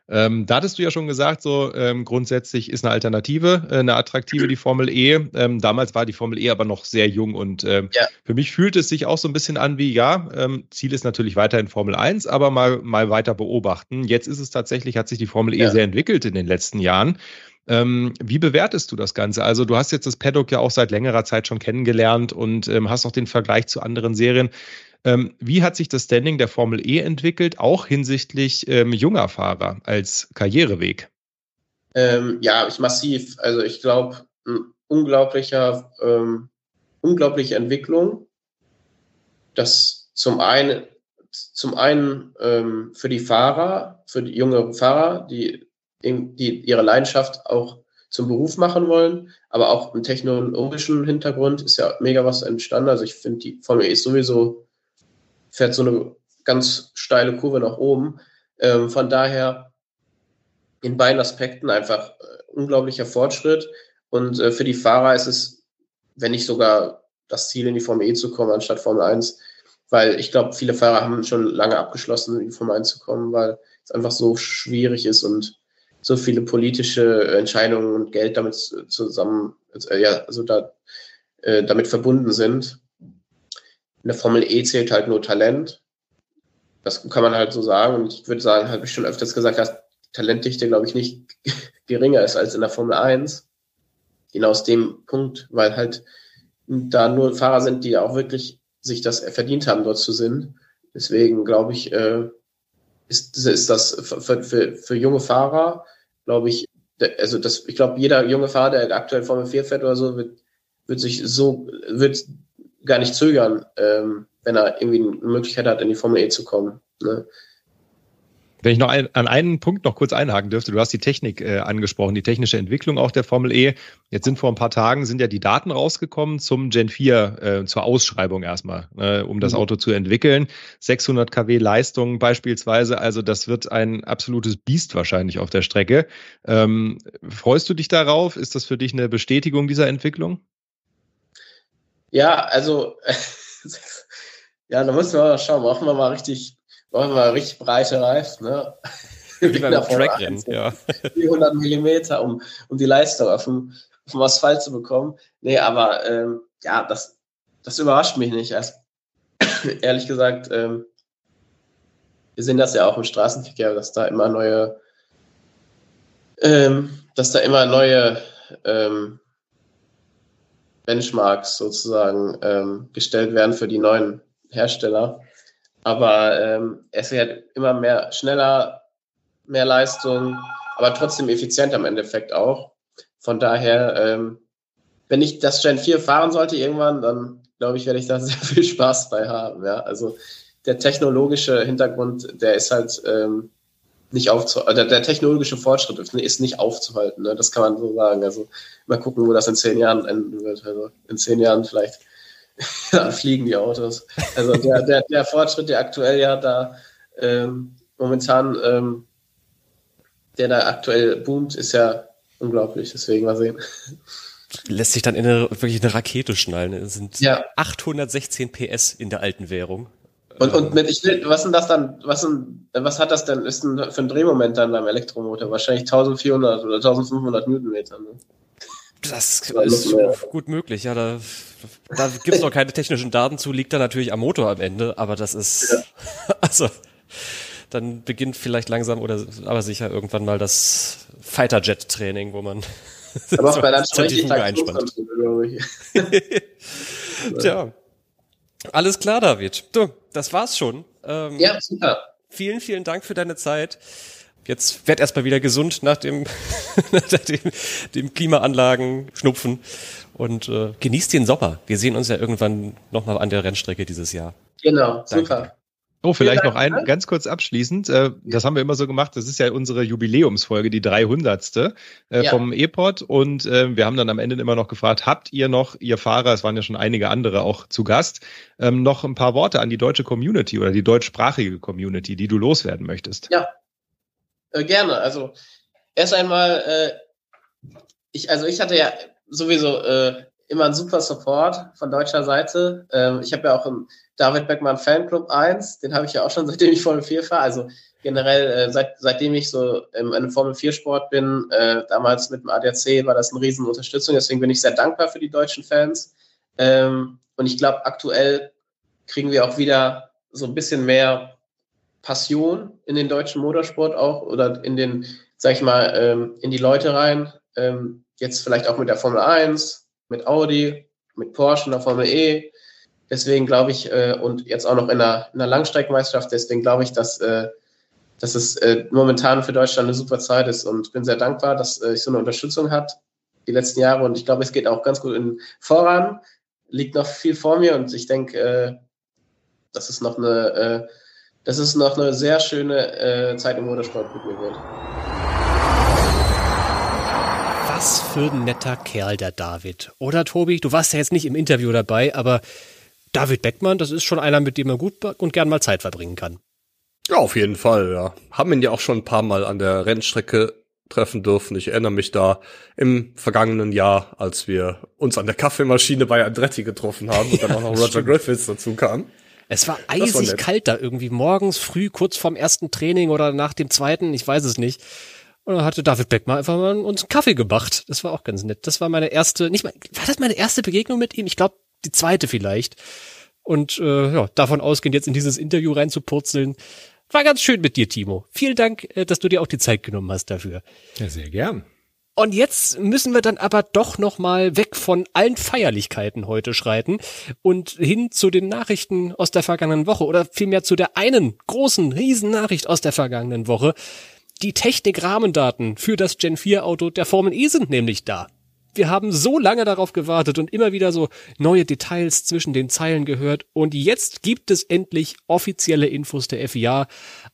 Ähm, da hattest du ja schon gesagt, so ähm, grundsätzlich ist eine Alternative, äh, eine attraktive die Formel E. Ähm, damals war die Formel E aber noch sehr jung und ähm, ja. für mich fühlt es sich auch so ein bisschen an wie, ja, ähm, Ziel ist natürlich weiterhin Formel 1, aber mal, mal weiter beobachten. Jetzt ist es tatsächlich, hat sich die Formel E ja. sehr entwickelt in den letzten Jahren. Ähm, wie bewertest du das Ganze? Also du hast jetzt das Paddock ja auch seit längerer Zeit schon kennengelernt und ähm, hast auch den Vergleich zu anderen Serien. Ähm, wie hat sich das Standing der Formel E entwickelt, auch hinsichtlich ähm, junger Fahrer als Karriereweg? Ähm, ja, ist massiv. Also ich glaube, unglaublicher, ähm, unglaubliche Entwicklung. Das zum einen, zum einen für die Fahrer, für die junge Fahrer, die die ihre Leidenschaft auch zum Beruf machen wollen, aber auch im technologischen Hintergrund ist ja mega was entstanden. Also ich finde, die Formel E ist sowieso, fährt so eine ganz steile Kurve nach oben. Ähm, von daher in beiden Aspekten einfach äh, unglaublicher Fortschritt. Und äh, für die Fahrer ist es, wenn nicht sogar das Ziel, in die Formel E zu kommen, anstatt Formel 1, weil ich glaube, viele Fahrer haben schon lange abgeschlossen, in die Formel 1 zu kommen, weil es einfach so schwierig ist und so viele politische Entscheidungen und Geld damit zusammen, äh, ja, also da, äh, damit verbunden sind. In der Formel E zählt halt nur Talent. Das kann man halt so sagen. Und ich würde sagen, habe ich schon öfters gesagt, dass Talentdichte, glaube ich, nicht geringer ist als in der Formel 1. Genau aus dem Punkt, weil halt da nur Fahrer sind, die auch wirklich sich das verdient haben, dort zu sind. Deswegen glaube ich, äh, ist, ist das für, für, für junge Fahrer, glaube ich, also das, ich glaube, jeder junge Fahrer, der aktuell Formel 4 fährt oder so, wird, wird sich so, wird gar nicht zögern, ähm, wenn er irgendwie eine Möglichkeit hat, in die Formel E zu kommen. Ne? Wenn ich noch ein, an einen Punkt noch kurz einhaken dürfte, du hast die Technik äh, angesprochen, die technische Entwicklung auch der Formel E. Jetzt sind vor ein paar Tagen sind ja die Daten rausgekommen zum Gen 4, äh, zur Ausschreibung erstmal, äh, um das mhm. Auto zu entwickeln. 600 kW Leistung beispielsweise, also das wird ein absolutes Biest wahrscheinlich auf der Strecke. Ähm, freust du dich darauf? Ist das für dich eine Bestätigung dieser Entwicklung? Ja, also ja, da müssen wir mal schauen, machen wir mal richtig Machen wir richtig breite Reifen, ne? Wie beim Trackrennen, ja. 400 Millimeter, um, um die Leistung auf dem, auf dem Asphalt zu bekommen. Nee, aber ähm, ja, das, das überrascht mich nicht. Also, ehrlich gesagt, ähm, wir sehen das ja auch im Straßenverkehr, dass da immer neue, ähm, dass da immer neue ähm, Benchmarks sozusagen ähm, gestellt werden für die neuen Hersteller. Aber ähm, es wird immer mehr schneller, mehr Leistung, aber trotzdem effizient am Endeffekt auch. Von daher, ähm, wenn ich das Gen 4 fahren sollte irgendwann, dann glaube ich, werde ich da sehr viel Spaß bei haben. Ja? Also der technologische Hintergrund, der ist halt ähm, nicht aufzuhalten, der, der technologische Fortschritt ist nicht aufzuhalten. Ne? Das kann man so sagen. Also mal gucken, wo das in zehn Jahren enden wird. Also in zehn Jahren vielleicht dann fliegen die Autos. Also der, der, der Fortschritt, der aktuell ja da ähm, momentan, ähm, der da aktuell boomt, ist ja unglaublich. Deswegen mal sehen. Lässt sich dann in eine, wirklich eine Rakete schnallen. Es sind ja. 816 PS in der alten Währung. Und, und mit, ich was sind das dann, was, sind, was hat das denn, ist denn für ein Drehmoment dann beim Elektromotor? Wahrscheinlich 1400 oder 1500 Newtonmeter. Ne? Das ist gut möglich, ja. Da, da gibt es noch keine technischen Daten zu, liegt da natürlich am Motor am Ende, aber das ist, ja. also, dann beginnt vielleicht langsam oder aber sicher irgendwann mal das Fighter-Jet-Training, wo man aber auch bei der einspannt. Tja, alles klar, David. Du, das war's schon. Ähm, ja, super. Vielen, vielen Dank für deine Zeit jetzt werd erstmal wieder gesund nach dem, nach dem, dem Klimaanlagen schnupfen und äh, genießt den Sommer. Wir sehen uns ja irgendwann nochmal an der Rennstrecke dieses Jahr. Genau, Danke. super. Oh, vielleicht noch ein ganz kurz abschließend. Äh, das haben wir immer so gemacht. Das ist ja unsere Jubiläumsfolge, die 300. Äh, ja. vom E-Pod. Und äh, wir haben dann am Ende immer noch gefragt, habt ihr noch, ihr Fahrer, es waren ja schon einige andere auch zu Gast, ähm, noch ein paar Worte an die deutsche Community oder die deutschsprachige Community, die du loswerden möchtest? Ja, äh, gerne. Also erst einmal, äh, ich, also ich hatte ja sowieso äh, immer einen super Support von deutscher Seite. Ähm, ich habe ja auch im David Beckmann Fanclub 1, den habe ich ja auch schon seitdem ich Formel 4 fahre. Also generell, äh, seit, seitdem ich so im, einem Formel 4 Sport bin, äh, damals mit dem ADAC war das eine riesen Unterstützung. Deswegen bin ich sehr dankbar für die deutschen Fans. Ähm, und ich glaube, aktuell kriegen wir auch wieder so ein bisschen mehr Passion in den deutschen Motorsport auch oder in den, sag ich mal, ähm, in die Leute rein. Ähm, jetzt vielleicht auch mit der Formel 1, mit Audi, mit Porsche in der Formel E. Deswegen glaube ich, äh, und jetzt auch noch in der, in der Langstreckenmeisterschaft, deswegen glaube ich, dass, äh, dass es äh, momentan für Deutschland eine super Zeit ist und bin sehr dankbar, dass äh, ich so eine Unterstützung hat die letzten Jahre und ich glaube, es geht auch ganz gut in, voran. Liegt noch viel vor mir und ich denke, äh, dass es noch eine äh, dass es noch eine sehr schöne äh, Zeit im Motorsport mit mir wird. Was für ein netter Kerl der David. Oder Tobi, du warst ja jetzt nicht im Interview dabei, aber David Beckmann, das ist schon einer, mit dem man gut und gern mal Zeit verbringen kann. Ja, auf jeden Fall, ja. Haben ihn ja auch schon ein paar Mal an der Rennstrecke treffen dürfen. Ich erinnere mich da im vergangenen Jahr, als wir uns an der Kaffeemaschine bei Andretti getroffen haben und dann auch noch Roger Griffiths dazu kam. Es war eisig war kalt da irgendwie morgens früh, kurz vorm ersten Training oder nach dem zweiten, ich weiß es nicht. Und dann hatte David Beckmann einfach mal uns einen Kaffee gemacht. Das war auch ganz nett. Das war meine erste, nicht mal, war das meine erste Begegnung mit ihm? Ich glaube, die zweite vielleicht. Und äh, ja, davon ausgehend jetzt in dieses Interview reinzupurzeln, war ganz schön mit dir, Timo. Vielen Dank, äh, dass du dir auch die Zeit genommen hast dafür. Ja, sehr gern. Und jetzt müssen wir dann aber doch noch mal weg von allen Feierlichkeiten heute schreiten und hin zu den Nachrichten aus der vergangenen Woche oder vielmehr zu der einen großen Riesennachricht aus der vergangenen Woche. Die Technik-Rahmendaten für das Gen 4 Auto der Formel E sind nämlich da wir haben so lange darauf gewartet und immer wieder so neue Details zwischen den Zeilen gehört und jetzt gibt es endlich offizielle Infos der FIA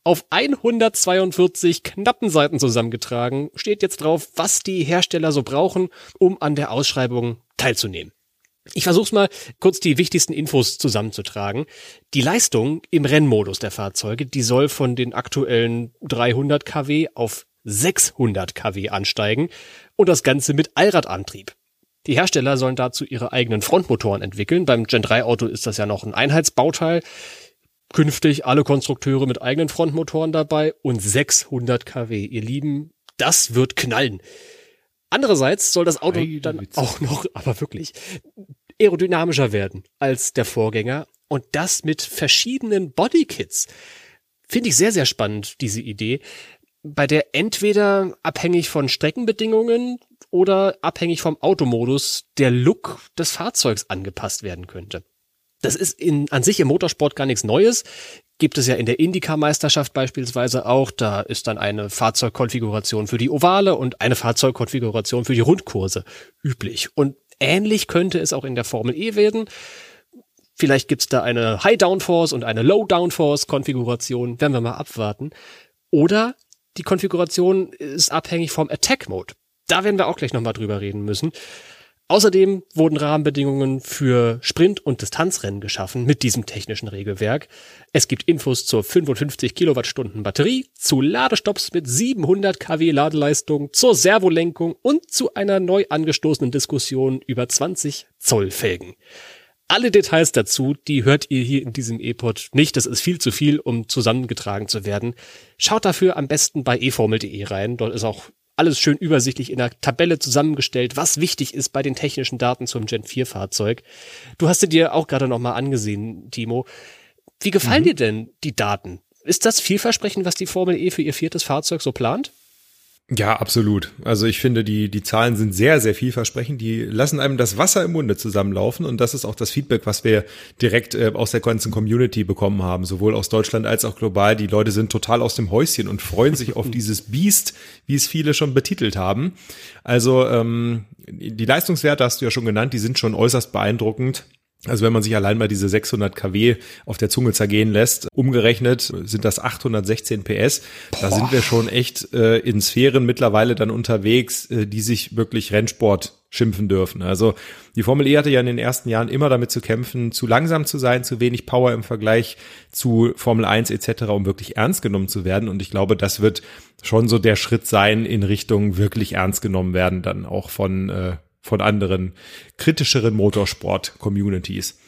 auf 142 knappen Seiten zusammengetragen. Steht jetzt drauf, was die Hersteller so brauchen, um an der Ausschreibung teilzunehmen. Ich versuche mal kurz die wichtigsten Infos zusammenzutragen. Die Leistung im Rennmodus der Fahrzeuge, die soll von den aktuellen 300 kW auf 600 kW ansteigen und das Ganze mit Allradantrieb. Die Hersteller sollen dazu ihre eigenen Frontmotoren entwickeln. Beim Gen 3 Auto ist das ja noch ein Einheitsbauteil. Künftig alle Konstrukteure mit eigenen Frontmotoren dabei und 600 kW. Ihr Lieben, das wird knallen. Andererseits soll das Auto Heide dann Witze. auch noch, aber wirklich, aerodynamischer werden als der Vorgänger und das mit verschiedenen Bodykits. Finde ich sehr, sehr spannend, diese Idee bei der entweder abhängig von Streckenbedingungen oder abhängig vom Automodus der Look des Fahrzeugs angepasst werden könnte. Das ist in, an sich im Motorsport gar nichts Neues. Gibt es ja in der Indycar-Meisterschaft beispielsweise auch. Da ist dann eine Fahrzeugkonfiguration für die Ovale und eine Fahrzeugkonfiguration für die Rundkurse üblich. Und ähnlich könnte es auch in der Formel E werden. Vielleicht gibt's da eine High Downforce und eine Low Downforce Konfiguration. Werden wir mal abwarten. Oder die Konfiguration ist abhängig vom Attack Mode. Da werden wir auch gleich nochmal drüber reden müssen. Außerdem wurden Rahmenbedingungen für Sprint- und Distanzrennen geschaffen mit diesem technischen Regelwerk. Es gibt Infos zur 55 Kilowattstunden Batterie, zu Ladestops mit 700 kW Ladeleistung, zur Servolenkung und zu einer neu angestoßenen Diskussion über 20 Zoll Felgen. Alle Details dazu, die hört ihr hier in diesem E-Pod nicht. Das ist viel zu viel, um zusammengetragen zu werden. Schaut dafür am besten bei eformel.de rein. Dort ist auch alles schön übersichtlich in der Tabelle zusammengestellt, was wichtig ist bei den technischen Daten zum Gen 4 Fahrzeug. Du hast dir auch gerade nochmal angesehen, Timo. Wie gefallen mhm. dir denn die Daten? Ist das vielversprechend, was die Formel E für ihr viertes Fahrzeug so plant? Ja, absolut. Also ich finde, die, die Zahlen sind sehr, sehr vielversprechend. Die lassen einem das Wasser im Munde zusammenlaufen. Und das ist auch das Feedback, was wir direkt äh, aus der ganzen Community bekommen haben, sowohl aus Deutschland als auch global. Die Leute sind total aus dem Häuschen und freuen sich auf dieses Biest, wie es viele schon betitelt haben. Also ähm, die Leistungswerte hast du ja schon genannt, die sind schon äußerst beeindruckend. Also wenn man sich allein mal diese 600 kW auf der Zunge zergehen lässt, umgerechnet sind das 816 PS. Boah. Da sind wir schon echt äh, in Sphären mittlerweile dann unterwegs, äh, die sich wirklich Rennsport schimpfen dürfen. Also die Formel E hatte ja in den ersten Jahren immer damit zu kämpfen, zu langsam zu sein, zu wenig Power im Vergleich zu Formel 1 etc., um wirklich ernst genommen zu werden. Und ich glaube, das wird schon so der Schritt sein in Richtung wirklich ernst genommen werden, dann auch von äh, von anderen kritischeren Motorsport-Communities.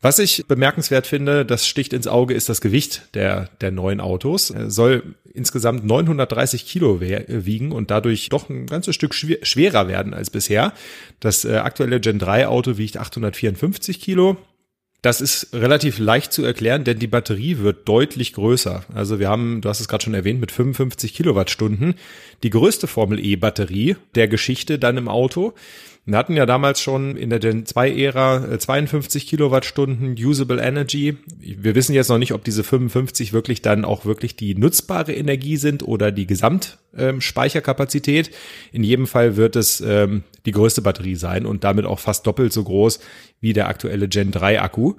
Was ich bemerkenswert finde, das sticht ins Auge, ist das Gewicht der, der neuen Autos. Er soll insgesamt 930 Kilo wiegen und dadurch doch ein ganzes Stück schwerer werden als bisher. Das äh, aktuelle Gen 3 Auto wiegt 854 Kilo. Das ist relativ leicht zu erklären, denn die Batterie wird deutlich größer. Also wir haben, du hast es gerade schon erwähnt, mit 55 Kilowattstunden die größte Formel E Batterie der Geschichte dann im Auto. Wir hatten ja damals schon in der Gen 2 Ära 52 Kilowattstunden Usable Energy. Wir wissen jetzt noch nicht, ob diese 55 wirklich dann auch wirklich die nutzbare Energie sind oder die Gesamtspeicherkapazität. In jedem Fall wird es ähm, die größte Batterie sein und damit auch fast doppelt so groß wie der aktuelle Gen 3 Akku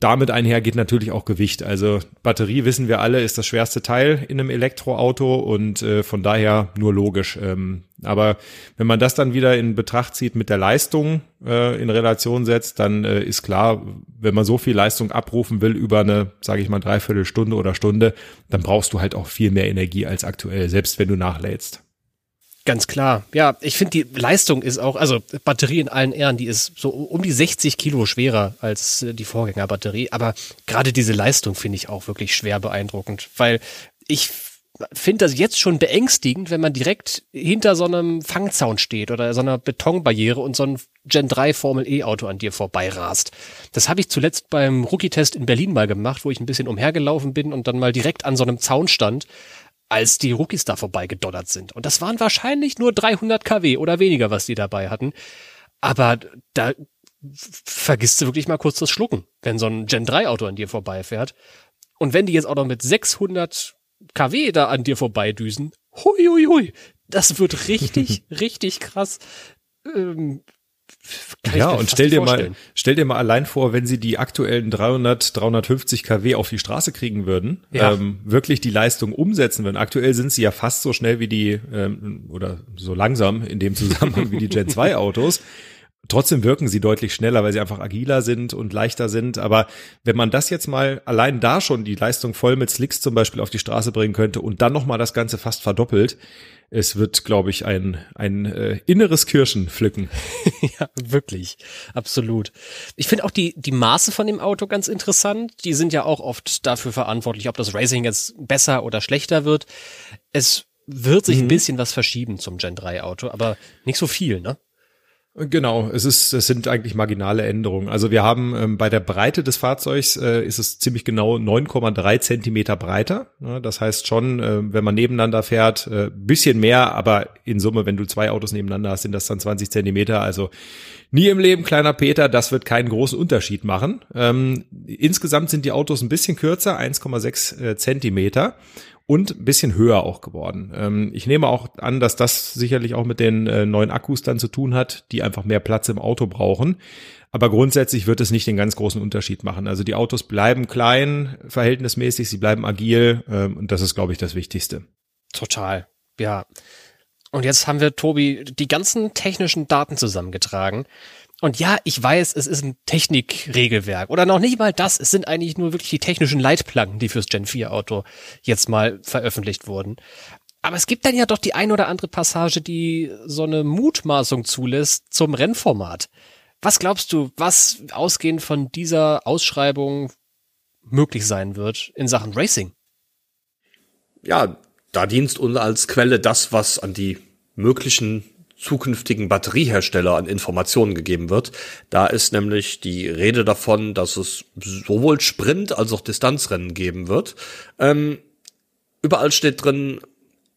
damit einher geht natürlich auch Gewicht. Also Batterie, wissen wir alle, ist das schwerste Teil in einem Elektroauto und äh, von daher nur logisch. Ähm, aber wenn man das dann wieder in Betracht zieht mit der Leistung äh, in Relation setzt, dann äh, ist klar, wenn man so viel Leistung abrufen will über eine, sage ich mal, Dreiviertelstunde oder Stunde, dann brauchst du halt auch viel mehr Energie als aktuell, selbst wenn du nachlädst. Ganz klar. Ja, ich finde die Leistung ist auch, also Batterie in allen Ehren, die ist so um die 60 Kilo schwerer als äh, die Vorgängerbatterie. Aber gerade diese Leistung finde ich auch wirklich schwer beeindruckend, weil ich finde das jetzt schon beängstigend, wenn man direkt hinter so einem Fangzaun steht oder so einer Betonbarriere und so ein Gen 3 Formel E Auto an dir vorbeirast. Das habe ich zuletzt beim Rookie-Test in Berlin mal gemacht, wo ich ein bisschen umhergelaufen bin und dann mal direkt an so einem Zaun stand, als die Rookies da vorbeigedonnert sind. Und das waren wahrscheinlich nur 300 kW oder weniger, was die dabei hatten. Aber da vergisst du wirklich mal kurz das Schlucken, wenn so ein Gen 3 Auto an dir vorbeifährt. Und wenn die jetzt auch noch mit 600 kW da an dir vorbeidüsen, hui, hui, hui, das wird richtig, richtig krass. Ähm, ja, und stell dir vorstellen. mal, stell dir mal allein vor, wenn sie die aktuellen 300, 350 kW auf die Straße kriegen würden, ja. ähm, wirklich die Leistung umsetzen würden. Aktuell sind sie ja fast so schnell wie die, ähm, oder so langsam in dem Zusammenhang wie die Gen 2 Autos. Trotzdem wirken sie deutlich schneller, weil sie einfach agiler sind und leichter sind. Aber wenn man das jetzt mal allein da schon die Leistung voll mit Slicks zum Beispiel auf die Straße bringen könnte und dann nochmal das Ganze fast verdoppelt, es wird, glaube ich, ein, ein äh, inneres Kirschen pflücken. ja, wirklich. Absolut. Ich finde auch die, die Maße von dem Auto ganz interessant. Die sind ja auch oft dafür verantwortlich, ob das Racing jetzt besser oder schlechter wird. Es wird sich mhm. ein bisschen was verschieben zum Gen 3 Auto, aber nicht so viel, ne? Genau, es ist, es sind eigentlich marginale Änderungen. Also wir haben ähm, bei der Breite des Fahrzeugs äh, ist es ziemlich genau 9,3 Zentimeter breiter. Ja, das heißt schon, äh, wenn man nebeneinander fährt, äh, bisschen mehr, aber in Summe, wenn du zwei Autos nebeneinander hast, sind das dann 20 Zentimeter. Also nie im Leben, kleiner Peter, das wird keinen großen Unterschied machen. Ähm, insgesamt sind die Autos ein bisschen kürzer, 1,6 äh, Zentimeter und ein bisschen höher auch geworden. Ähm, ich nehme auch an, dass das sicherlich auch mit den äh, neuen Akkus dann zu tun hat, die einfach mehr Platz im Auto brauchen. Aber grundsätzlich wird es nicht den ganz großen Unterschied machen. Also die Autos bleiben klein, verhältnismäßig, sie bleiben agil ähm, und das ist, glaube ich, das Wichtigste. Total, ja. Und jetzt haben wir, Tobi, die ganzen technischen Daten zusammengetragen. Und ja, ich weiß, es ist ein Technikregelwerk oder noch nicht mal das. Es sind eigentlich nur wirklich die technischen Leitplanken, die fürs Gen 4 Auto jetzt mal veröffentlicht wurden. Aber es gibt dann ja doch die ein oder andere Passage, die so eine Mutmaßung zulässt zum Rennformat. Was glaubst du, was ausgehend von dieser Ausschreibung möglich sein wird in Sachen Racing? Ja, da dienst uns als Quelle das, was an die möglichen zukünftigen Batteriehersteller an Informationen gegeben wird. Da ist nämlich die Rede davon, dass es sowohl Sprint als auch Distanzrennen geben wird. Ähm, überall steht drin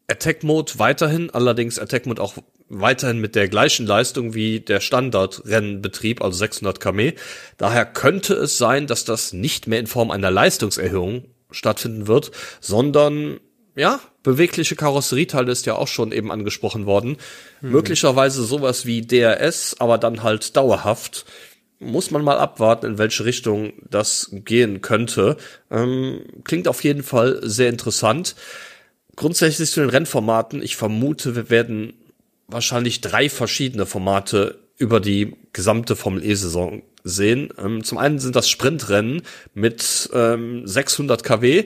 Attack Mode weiterhin, allerdings Attack Mode auch weiterhin mit der gleichen Leistung wie der Standardrennenbetrieb, also 600 km. Daher könnte es sein, dass das nicht mehr in Form einer Leistungserhöhung stattfinden wird, sondern ja, bewegliche Karosserieteile ist ja auch schon eben angesprochen worden. Hm. Möglicherweise sowas wie DRS, aber dann halt dauerhaft. Muss man mal abwarten, in welche Richtung das gehen könnte. Ähm, klingt auf jeden Fall sehr interessant. Grundsätzlich zu den Rennformaten. Ich vermute, wir werden wahrscheinlich drei verschiedene Formate über die gesamte Formel E-Saison sehen. Ähm, zum einen sind das Sprintrennen mit ähm, 600 kW.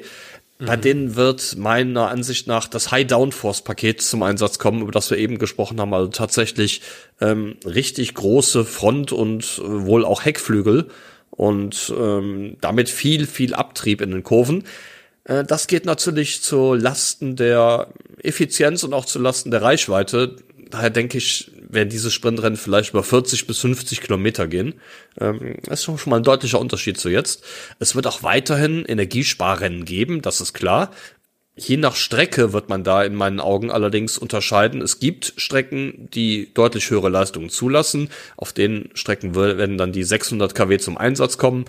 Bei mhm. denen wird meiner Ansicht nach das High Downforce Paket zum Einsatz kommen, über das wir eben gesprochen haben. Also tatsächlich ähm, richtig große Front- und äh, wohl auch Heckflügel und ähm, damit viel, viel Abtrieb in den Kurven. Äh, das geht natürlich zu Lasten der Effizienz und auch zu Lasten der Reichweite. Daher denke ich, werden diese Sprintrennen vielleicht über 40 bis 50 Kilometer gehen. Ähm, das ist schon mal ein deutlicher Unterschied zu jetzt. Es wird auch weiterhin Energiesparrennen geben, das ist klar. Je nach Strecke wird man da in meinen Augen allerdings unterscheiden. Es gibt Strecken, die deutlich höhere Leistungen zulassen. Auf den Strecken werden dann die 600 kW zum Einsatz kommen.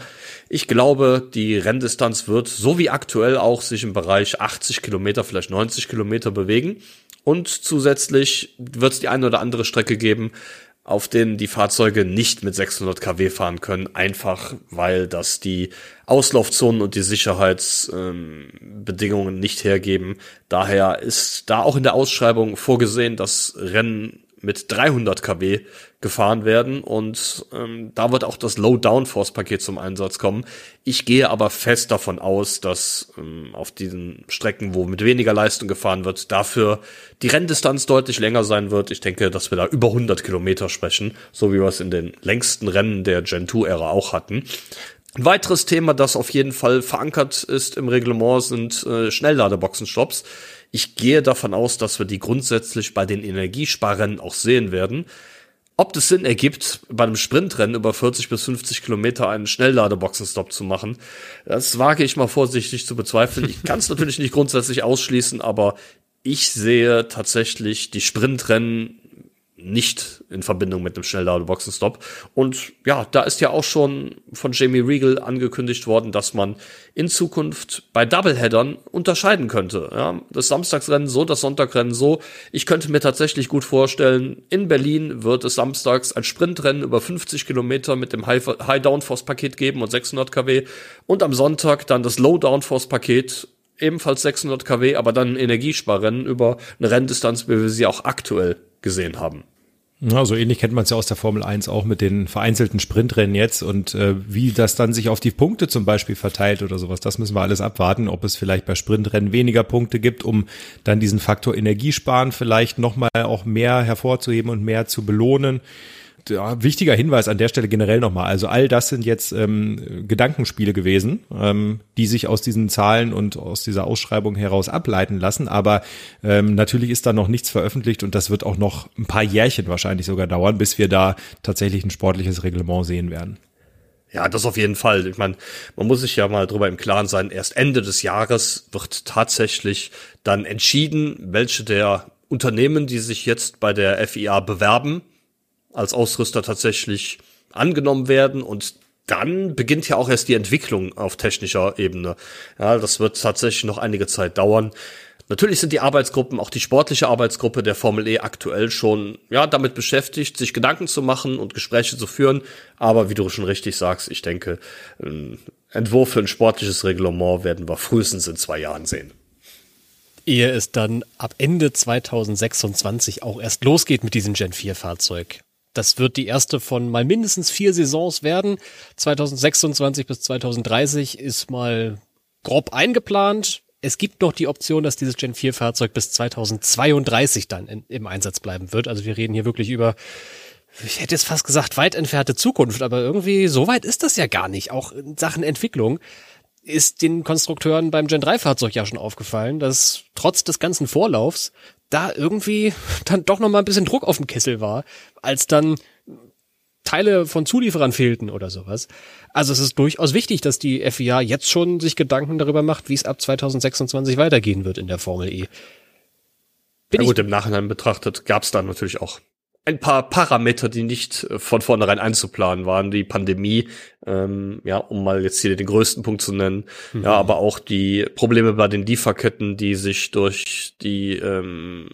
Ich glaube, die Renndistanz wird so wie aktuell auch sich im Bereich 80 Kilometer, vielleicht 90 Kilometer bewegen. Und zusätzlich wird es die eine oder andere Strecke geben, auf denen die Fahrzeuge nicht mit 600 kW fahren können, einfach weil das die Auslaufzonen und die Sicherheitsbedingungen ähm, nicht hergeben. Daher ist da auch in der Ausschreibung vorgesehen, dass Rennen mit 300 kW gefahren werden und ähm, da wird auch das Low Downforce Paket zum Einsatz kommen. Ich gehe aber fest davon aus, dass ähm, auf diesen Strecken, wo mit weniger Leistung gefahren wird, dafür die Renndistanz deutlich länger sein wird. Ich denke, dass wir da über 100 Kilometer sprechen, so wie wir es in den längsten Rennen der Gen 2 Ära auch hatten. Ein weiteres Thema, das auf jeden Fall verankert ist im Reglement, sind äh, Schnellladeboxenstops. Ich gehe davon aus, dass wir die grundsätzlich bei den Energiesparrennen auch sehen werden. Ob das Sinn ergibt, bei einem Sprintrennen über 40 bis 50 Kilometer einen Schnellladeboxenstopp zu machen, das wage ich mal vorsichtig zu bezweifeln. Ich kann es natürlich nicht grundsätzlich ausschließen, aber ich sehe tatsächlich die Sprintrennen nicht in Verbindung mit dem Schnellladerboksenstopp. Und ja, da ist ja auch schon von Jamie Regal angekündigt worden, dass man in Zukunft bei Doubleheadern unterscheiden könnte. Ja, das Samstagsrennen so, das Sonntagrennen so. Ich könnte mir tatsächlich gut vorstellen, in Berlin wird es samstags ein Sprintrennen über 50 Kilometer mit dem High Downforce Paket geben und 600 kW und am Sonntag dann das Low Downforce Paket ebenfalls 600 kW, aber dann ein Energiesparrennen über eine Renndistanz, wie wir sie auch aktuell gesehen haben. Ja, so ähnlich kennt man es ja aus der Formel 1 auch mit den vereinzelten Sprintrennen jetzt und äh, wie das dann sich auf die Punkte zum Beispiel verteilt oder sowas. Das müssen wir alles abwarten, ob es vielleicht bei Sprintrennen weniger Punkte gibt, um dann diesen Faktor Energiesparen vielleicht nochmal auch mehr hervorzuheben und mehr zu belohnen ja, wichtiger Hinweis an der Stelle generell nochmal. Also all das sind jetzt ähm, Gedankenspiele gewesen, ähm, die sich aus diesen Zahlen und aus dieser Ausschreibung heraus ableiten lassen. Aber ähm, natürlich ist da noch nichts veröffentlicht und das wird auch noch ein paar Jährchen wahrscheinlich sogar dauern, bis wir da tatsächlich ein sportliches Reglement sehen werden. Ja, das auf jeden Fall. Ich meine, man muss sich ja mal drüber im Klaren sein, erst Ende des Jahres wird tatsächlich dann entschieden, welche der Unternehmen, die sich jetzt bei der FIA bewerben, als Ausrüster tatsächlich angenommen werden und dann beginnt ja auch erst die Entwicklung auf technischer Ebene. Ja, das wird tatsächlich noch einige Zeit dauern. Natürlich sind die Arbeitsgruppen, auch die sportliche Arbeitsgruppe der Formel E aktuell schon, ja, damit beschäftigt, sich Gedanken zu machen und Gespräche zu führen. Aber wie du schon richtig sagst, ich denke, ein Entwurf für ein sportliches Reglement werden wir frühestens in zwei Jahren sehen. Ehe es dann ab Ende 2026 auch erst losgeht mit diesem Gen 4 Fahrzeug. Das wird die erste von mal mindestens vier Saisons werden. 2026 bis 2030 ist mal grob eingeplant. Es gibt noch die Option, dass dieses Gen 4 Fahrzeug bis 2032 dann in, im Einsatz bleiben wird. Also wir reden hier wirklich über, ich hätte jetzt fast gesagt, weit entfernte Zukunft, aber irgendwie so weit ist das ja gar nicht. Auch in Sachen Entwicklung ist den Konstrukteuren beim Gen 3 Fahrzeug ja schon aufgefallen, dass trotz des ganzen Vorlaufs da irgendwie dann doch noch mal ein bisschen Druck auf dem Kessel war, als dann Teile von Zulieferern fehlten oder sowas. Also es ist durchaus wichtig, dass die FIA jetzt schon sich Gedanken darüber macht, wie es ab 2026 weitergehen wird in der Formel E. Bin ja gut, im Nachhinein betrachtet gab es da natürlich auch ein paar Parameter, die nicht äh, von vornherein einzuplanen waren. Die Pandemie, ähm, ja, um mal jetzt hier den größten Punkt zu nennen. Mhm. Ja, aber auch die Probleme bei den Lieferketten, die sich durch die ähm,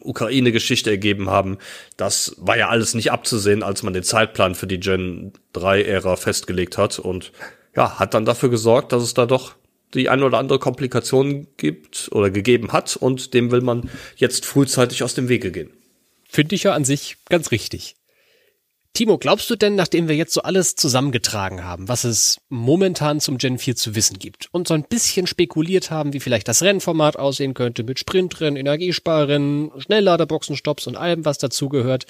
Ukraine-Geschichte ergeben haben. Das war ja alles nicht abzusehen, als man den Zeitplan für die Gen 3-Ära festgelegt hat. Und ja, hat dann dafür gesorgt, dass es da doch die ein oder andere Komplikation gibt oder gegeben hat. Und dem will man jetzt frühzeitig aus dem Wege gehen. Finde ich ja an sich ganz richtig. Timo, glaubst du denn, nachdem wir jetzt so alles zusammengetragen haben, was es momentan zum Gen 4 zu wissen gibt und so ein bisschen spekuliert haben, wie vielleicht das Rennformat aussehen könnte mit Sprintrennen, Energiesparrennen, Schnellladerboxenstopps und allem, was dazugehört,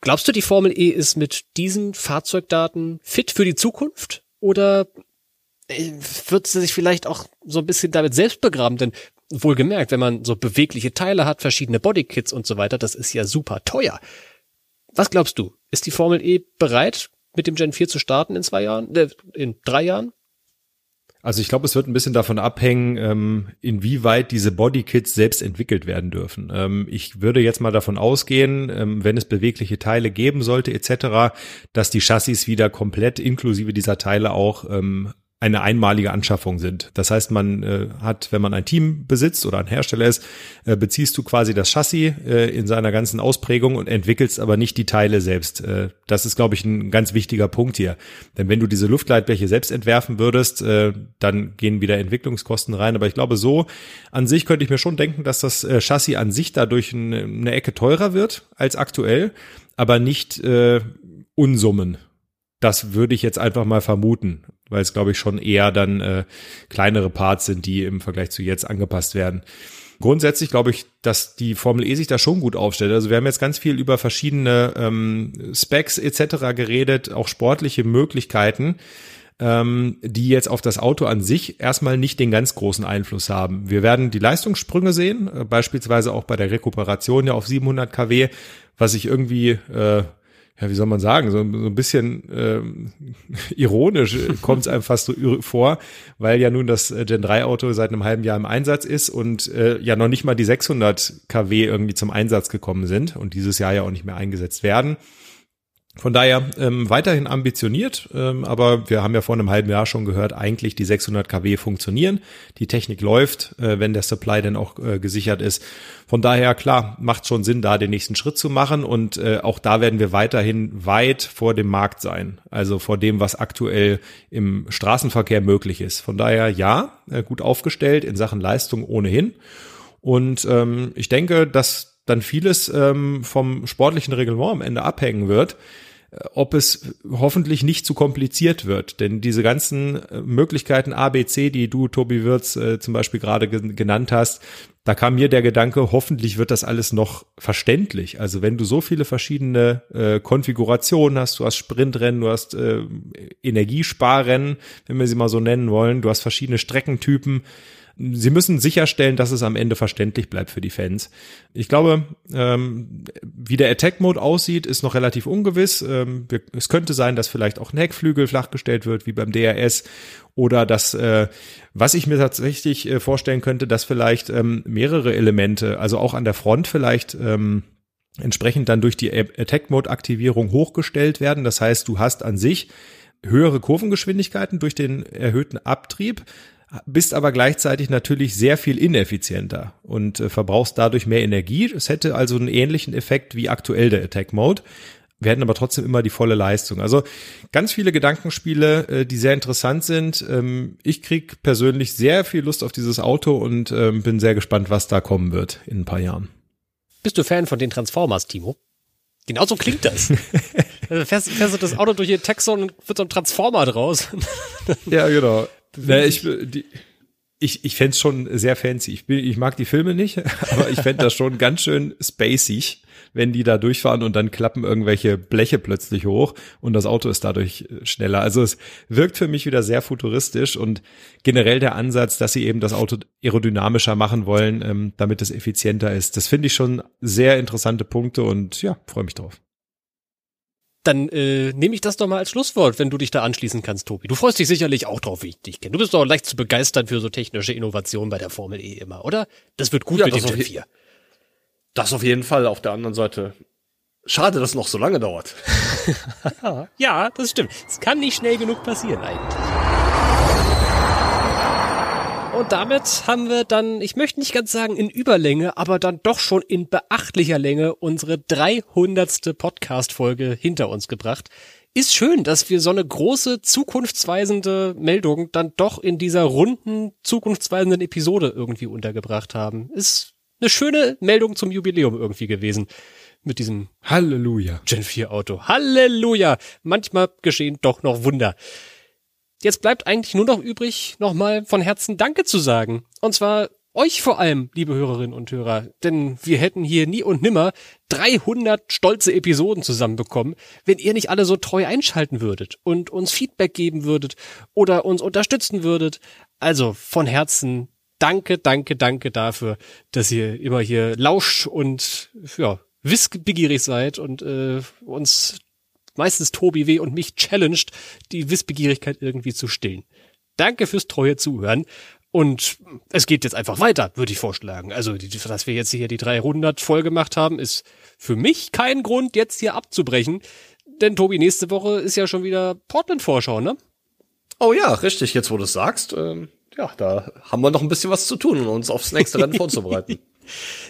glaubst du, die Formel E ist mit diesen Fahrzeugdaten fit für die Zukunft oder wird sie sich vielleicht auch so ein bisschen damit selbst begraben? Denn wohlgemerkt, wenn man so bewegliche Teile hat, verschiedene Bodykits und so weiter, das ist ja super teuer. Was glaubst du? Ist die Formel E bereit, mit dem Gen 4 zu starten in zwei Jahren, äh, in drei Jahren? Also ich glaube, es wird ein bisschen davon abhängen, ähm, inwieweit diese Bodykits selbst entwickelt werden dürfen. Ähm, ich würde jetzt mal davon ausgehen, ähm, wenn es bewegliche Teile geben sollte etc., dass die Chassis wieder komplett inklusive dieser Teile auch ähm, eine einmalige Anschaffung sind. Das heißt, man äh, hat, wenn man ein Team besitzt oder ein Hersteller ist, äh, beziehst du quasi das Chassis äh, in seiner ganzen Ausprägung und entwickelst aber nicht die Teile selbst. Äh, das ist, glaube ich, ein ganz wichtiger Punkt hier. Denn wenn du diese Luftleitbleche selbst entwerfen würdest, äh, dann gehen wieder Entwicklungskosten rein. Aber ich glaube, so an sich könnte ich mir schon denken, dass das äh, Chassis an sich dadurch eine, eine Ecke teurer wird als aktuell, aber nicht äh, Unsummen. Das würde ich jetzt einfach mal vermuten, weil es, glaube ich, schon eher dann äh, kleinere Parts sind, die im Vergleich zu jetzt angepasst werden. Grundsätzlich glaube ich, dass die Formel E sich da schon gut aufstellt. Also wir haben jetzt ganz viel über verschiedene ähm, Specs etc. geredet, auch sportliche Möglichkeiten, ähm, die jetzt auf das Auto an sich erstmal nicht den ganz großen Einfluss haben. Wir werden die Leistungssprünge sehen, äh, beispielsweise auch bei der Rekuperation ja auf 700 kW, was ich irgendwie äh, ja, wie soll man sagen, so, so ein bisschen ähm, ironisch kommt es einem fast so vor, weil ja nun das äh, Gen 3 Auto seit einem halben Jahr im Einsatz ist und äh, ja noch nicht mal die 600 kW irgendwie zum Einsatz gekommen sind und dieses Jahr ja auch nicht mehr eingesetzt werden. Von daher ähm, weiterhin ambitioniert, ähm, aber wir haben ja vor einem halben Jahr schon gehört, eigentlich die 600 kW funktionieren, die Technik läuft, äh, wenn der Supply dann auch äh, gesichert ist. Von daher klar, macht schon Sinn, da den nächsten Schritt zu machen und äh, auch da werden wir weiterhin weit vor dem Markt sein, also vor dem, was aktuell im Straßenverkehr möglich ist. Von daher ja, äh, gut aufgestellt in Sachen Leistung ohnehin und ähm, ich denke, dass dann vieles ähm, vom sportlichen Reglement am Ende abhängen wird ob es hoffentlich nicht zu kompliziert wird. Denn diese ganzen äh, Möglichkeiten A, B, C, die du, Tobi Wirz, äh, zum Beispiel gerade genannt hast, da kam mir der Gedanke, hoffentlich wird das alles noch verständlich. Also wenn du so viele verschiedene äh, Konfigurationen hast, du hast Sprintrennen, du hast äh, Energiesparrennen, wenn wir sie mal so nennen wollen, du hast verschiedene Streckentypen, sie müssen sicherstellen, dass es am Ende verständlich bleibt für die Fans. Ich glaube, ähm, wie der Attack-Mode aussieht, ist noch relativ ungewiss. Ähm, wir, es könnte sein, dass vielleicht auch ein Heckflügel flachgestellt wird, wie beim DRS. Oder dass, äh, was ich mir tatsächlich äh, vorstellen könnte, dass vielleicht ähm, mehrere Elemente, also auch an der Front vielleicht, ähm, entsprechend dann durch die Attack-Mode-Aktivierung hochgestellt werden. Das heißt, du hast an sich höhere Kurvengeschwindigkeiten durch den erhöhten Abtrieb, bist aber gleichzeitig natürlich sehr viel ineffizienter und äh, verbrauchst dadurch mehr Energie. Es hätte also einen ähnlichen Effekt wie aktuell der Attack Mode werden aber trotzdem immer die volle Leistung. Also ganz viele Gedankenspiele, äh, die sehr interessant sind. Ähm, ich krieg persönlich sehr viel Lust auf dieses Auto und ähm, bin sehr gespannt, was da kommen wird in ein paar Jahren. Bist du Fan von den Transformers, Timo? Genauso klingt das. Also fährst, fährst du das Auto durch den Texon und wird so ein Transformer draus. ja, genau. Na, ich, die, ich, ich fände schon sehr fancy. Ich, bin, ich mag die Filme nicht, aber ich fände das schon ganz schön spacig, wenn die da durchfahren und dann klappen irgendwelche Bleche plötzlich hoch und das Auto ist dadurch schneller. Also es wirkt für mich wieder sehr futuristisch und generell der Ansatz, dass sie eben das Auto aerodynamischer machen wollen, ähm, damit es effizienter ist. Das finde ich schon sehr interessante Punkte und ja, freue mich drauf dann äh, nehme ich das doch mal als Schlusswort, wenn du dich da anschließen kannst, Tobi. Du freust dich sicherlich auch drauf, wie ich dich kenne. Du bist doch leicht zu begeistern für so technische Innovationen bei der Formel E immer, oder? Das wird gut ja, mit dem Gen 4. Das auf jeden Fall. Auf der anderen Seite, schade, dass es noch so lange dauert. ja, das stimmt. Es kann nicht schnell genug passieren eigentlich. Und damit haben wir dann, ich möchte nicht ganz sagen in Überlänge, aber dann doch schon in beachtlicher Länge unsere 300. Podcast-Folge hinter uns gebracht. Ist schön, dass wir so eine große zukunftsweisende Meldung dann doch in dieser runden zukunftsweisenden Episode irgendwie untergebracht haben. Ist eine schöne Meldung zum Jubiläum irgendwie gewesen mit diesem Halleluja Gen 4 Auto. Halleluja. Manchmal geschehen doch noch Wunder. Jetzt bleibt eigentlich nur noch übrig, nochmal von Herzen Danke zu sagen. Und zwar euch vor allem, liebe Hörerinnen und Hörer, denn wir hätten hier nie und nimmer 300 stolze Episoden zusammenbekommen, wenn ihr nicht alle so treu einschalten würdet und uns Feedback geben würdet oder uns unterstützen würdet. Also von Herzen danke, danke, danke dafür, dass ihr immer hier lauscht und ja, wissbegierig seid und äh, uns meistens Tobi W. und mich challenged, die Wissbegierigkeit irgendwie zu stillen. Danke fürs treue Zuhören. Und es geht jetzt einfach weiter, würde ich vorschlagen. Also, dass wir jetzt hier die 300 voll gemacht haben, ist für mich kein Grund, jetzt hier abzubrechen. Denn Tobi, nächste Woche ist ja schon wieder Portland-Vorschau, ne? Oh ja, richtig, jetzt wo du es sagst, ähm, ja, da haben wir noch ein bisschen was zu tun, um uns aufs nächste Rennen vorzubereiten.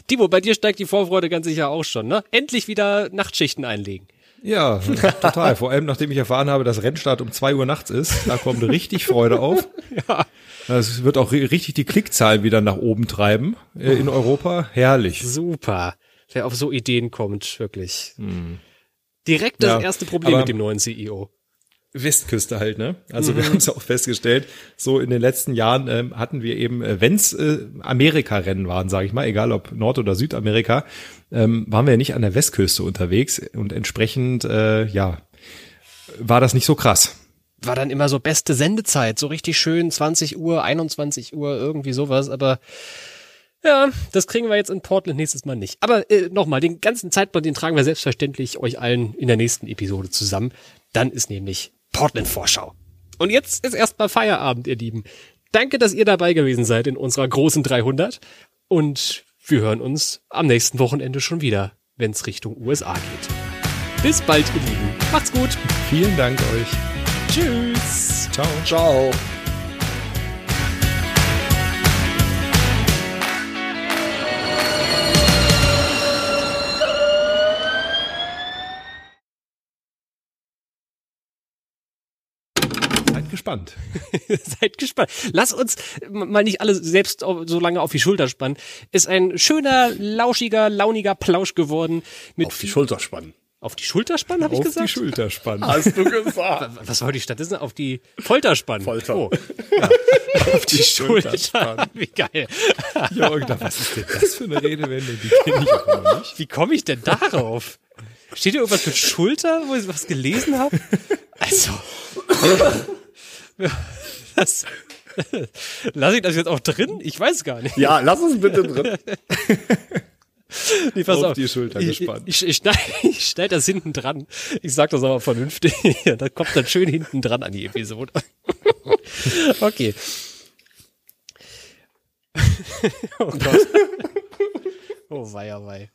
Timo, bei dir steigt die Vorfreude ganz sicher auch schon, ne? Endlich wieder Nachtschichten einlegen. Ja, total. Vor allem, nachdem ich erfahren habe, dass Rennstart um zwei Uhr nachts ist, da kommt richtig Freude auf. Ja. Es wird auch ri- richtig die Klickzahlen wieder nach oben treiben äh, in Europa. Herrlich. Super. Wer auf so Ideen kommt, wirklich. Direkt das Ja, erste Problem mit dem neuen CEO. Westküste halt, ne? Also wir haben es auch festgestellt, so in den letzten Jahren ähm, hatten wir eben, äh, wenn's äh, Amerika-Rennen waren, sage ich mal, egal ob Nord- oder Südamerika, ähm, waren wir nicht an der Westküste unterwegs und entsprechend, äh, ja, war das nicht so krass. War dann immer so beste Sendezeit, so richtig schön 20 Uhr, 21 Uhr, irgendwie sowas, aber ja, das kriegen wir jetzt in Portland nächstes Mal nicht. Aber äh, nochmal, den ganzen Zeitplan, den tragen wir selbstverständlich euch allen in der nächsten Episode zusammen. Dann ist nämlich Portland-Vorschau. Und jetzt ist erstmal Feierabend, ihr Lieben. Danke, dass ihr dabei gewesen seid in unserer großen 300. Und wir hören uns am nächsten Wochenende schon wieder, wenn es Richtung USA geht. Bis bald, ihr Lieben. Macht's gut. Vielen Dank euch. Tschüss. Ciao. Ciao. Gespannt. Seid gespannt. Lass uns mal nicht alle selbst auf- so lange auf die Schulter spannen. Ist ein schöner, lauschiger, launiger Plausch geworden. Mit Auf die Schulter spannen. auf die Schulter spannen, habe ich Auf gesagt? die Schulter spannen. Hast du gesagt? Was wollte ich stattdessen? Auf die Folter spannen. Folter. Oh. Ja. auf die Schulter Schulter spannen. Wie geil. Jörg, da, was ist denn das für eine Redewendung? Die kenne ich auch noch nicht. Wie komme ich denn darauf? Steht hier irgendwas mit Schulter, wo ich was gelesen habe? Also. Das, lasse ich das jetzt auch drin? Ich weiß gar nicht. Ja, lass es bitte drin. Nee, pass Auf die Schulter ich, gespannt. Ich, ich, ich, schneid, ich schneid das hinten dran. Ich sag das aber vernünftig. Das kommt dann schön hinten dran an die Episode. Okay. Oh Gott. Oh wei, oh wei.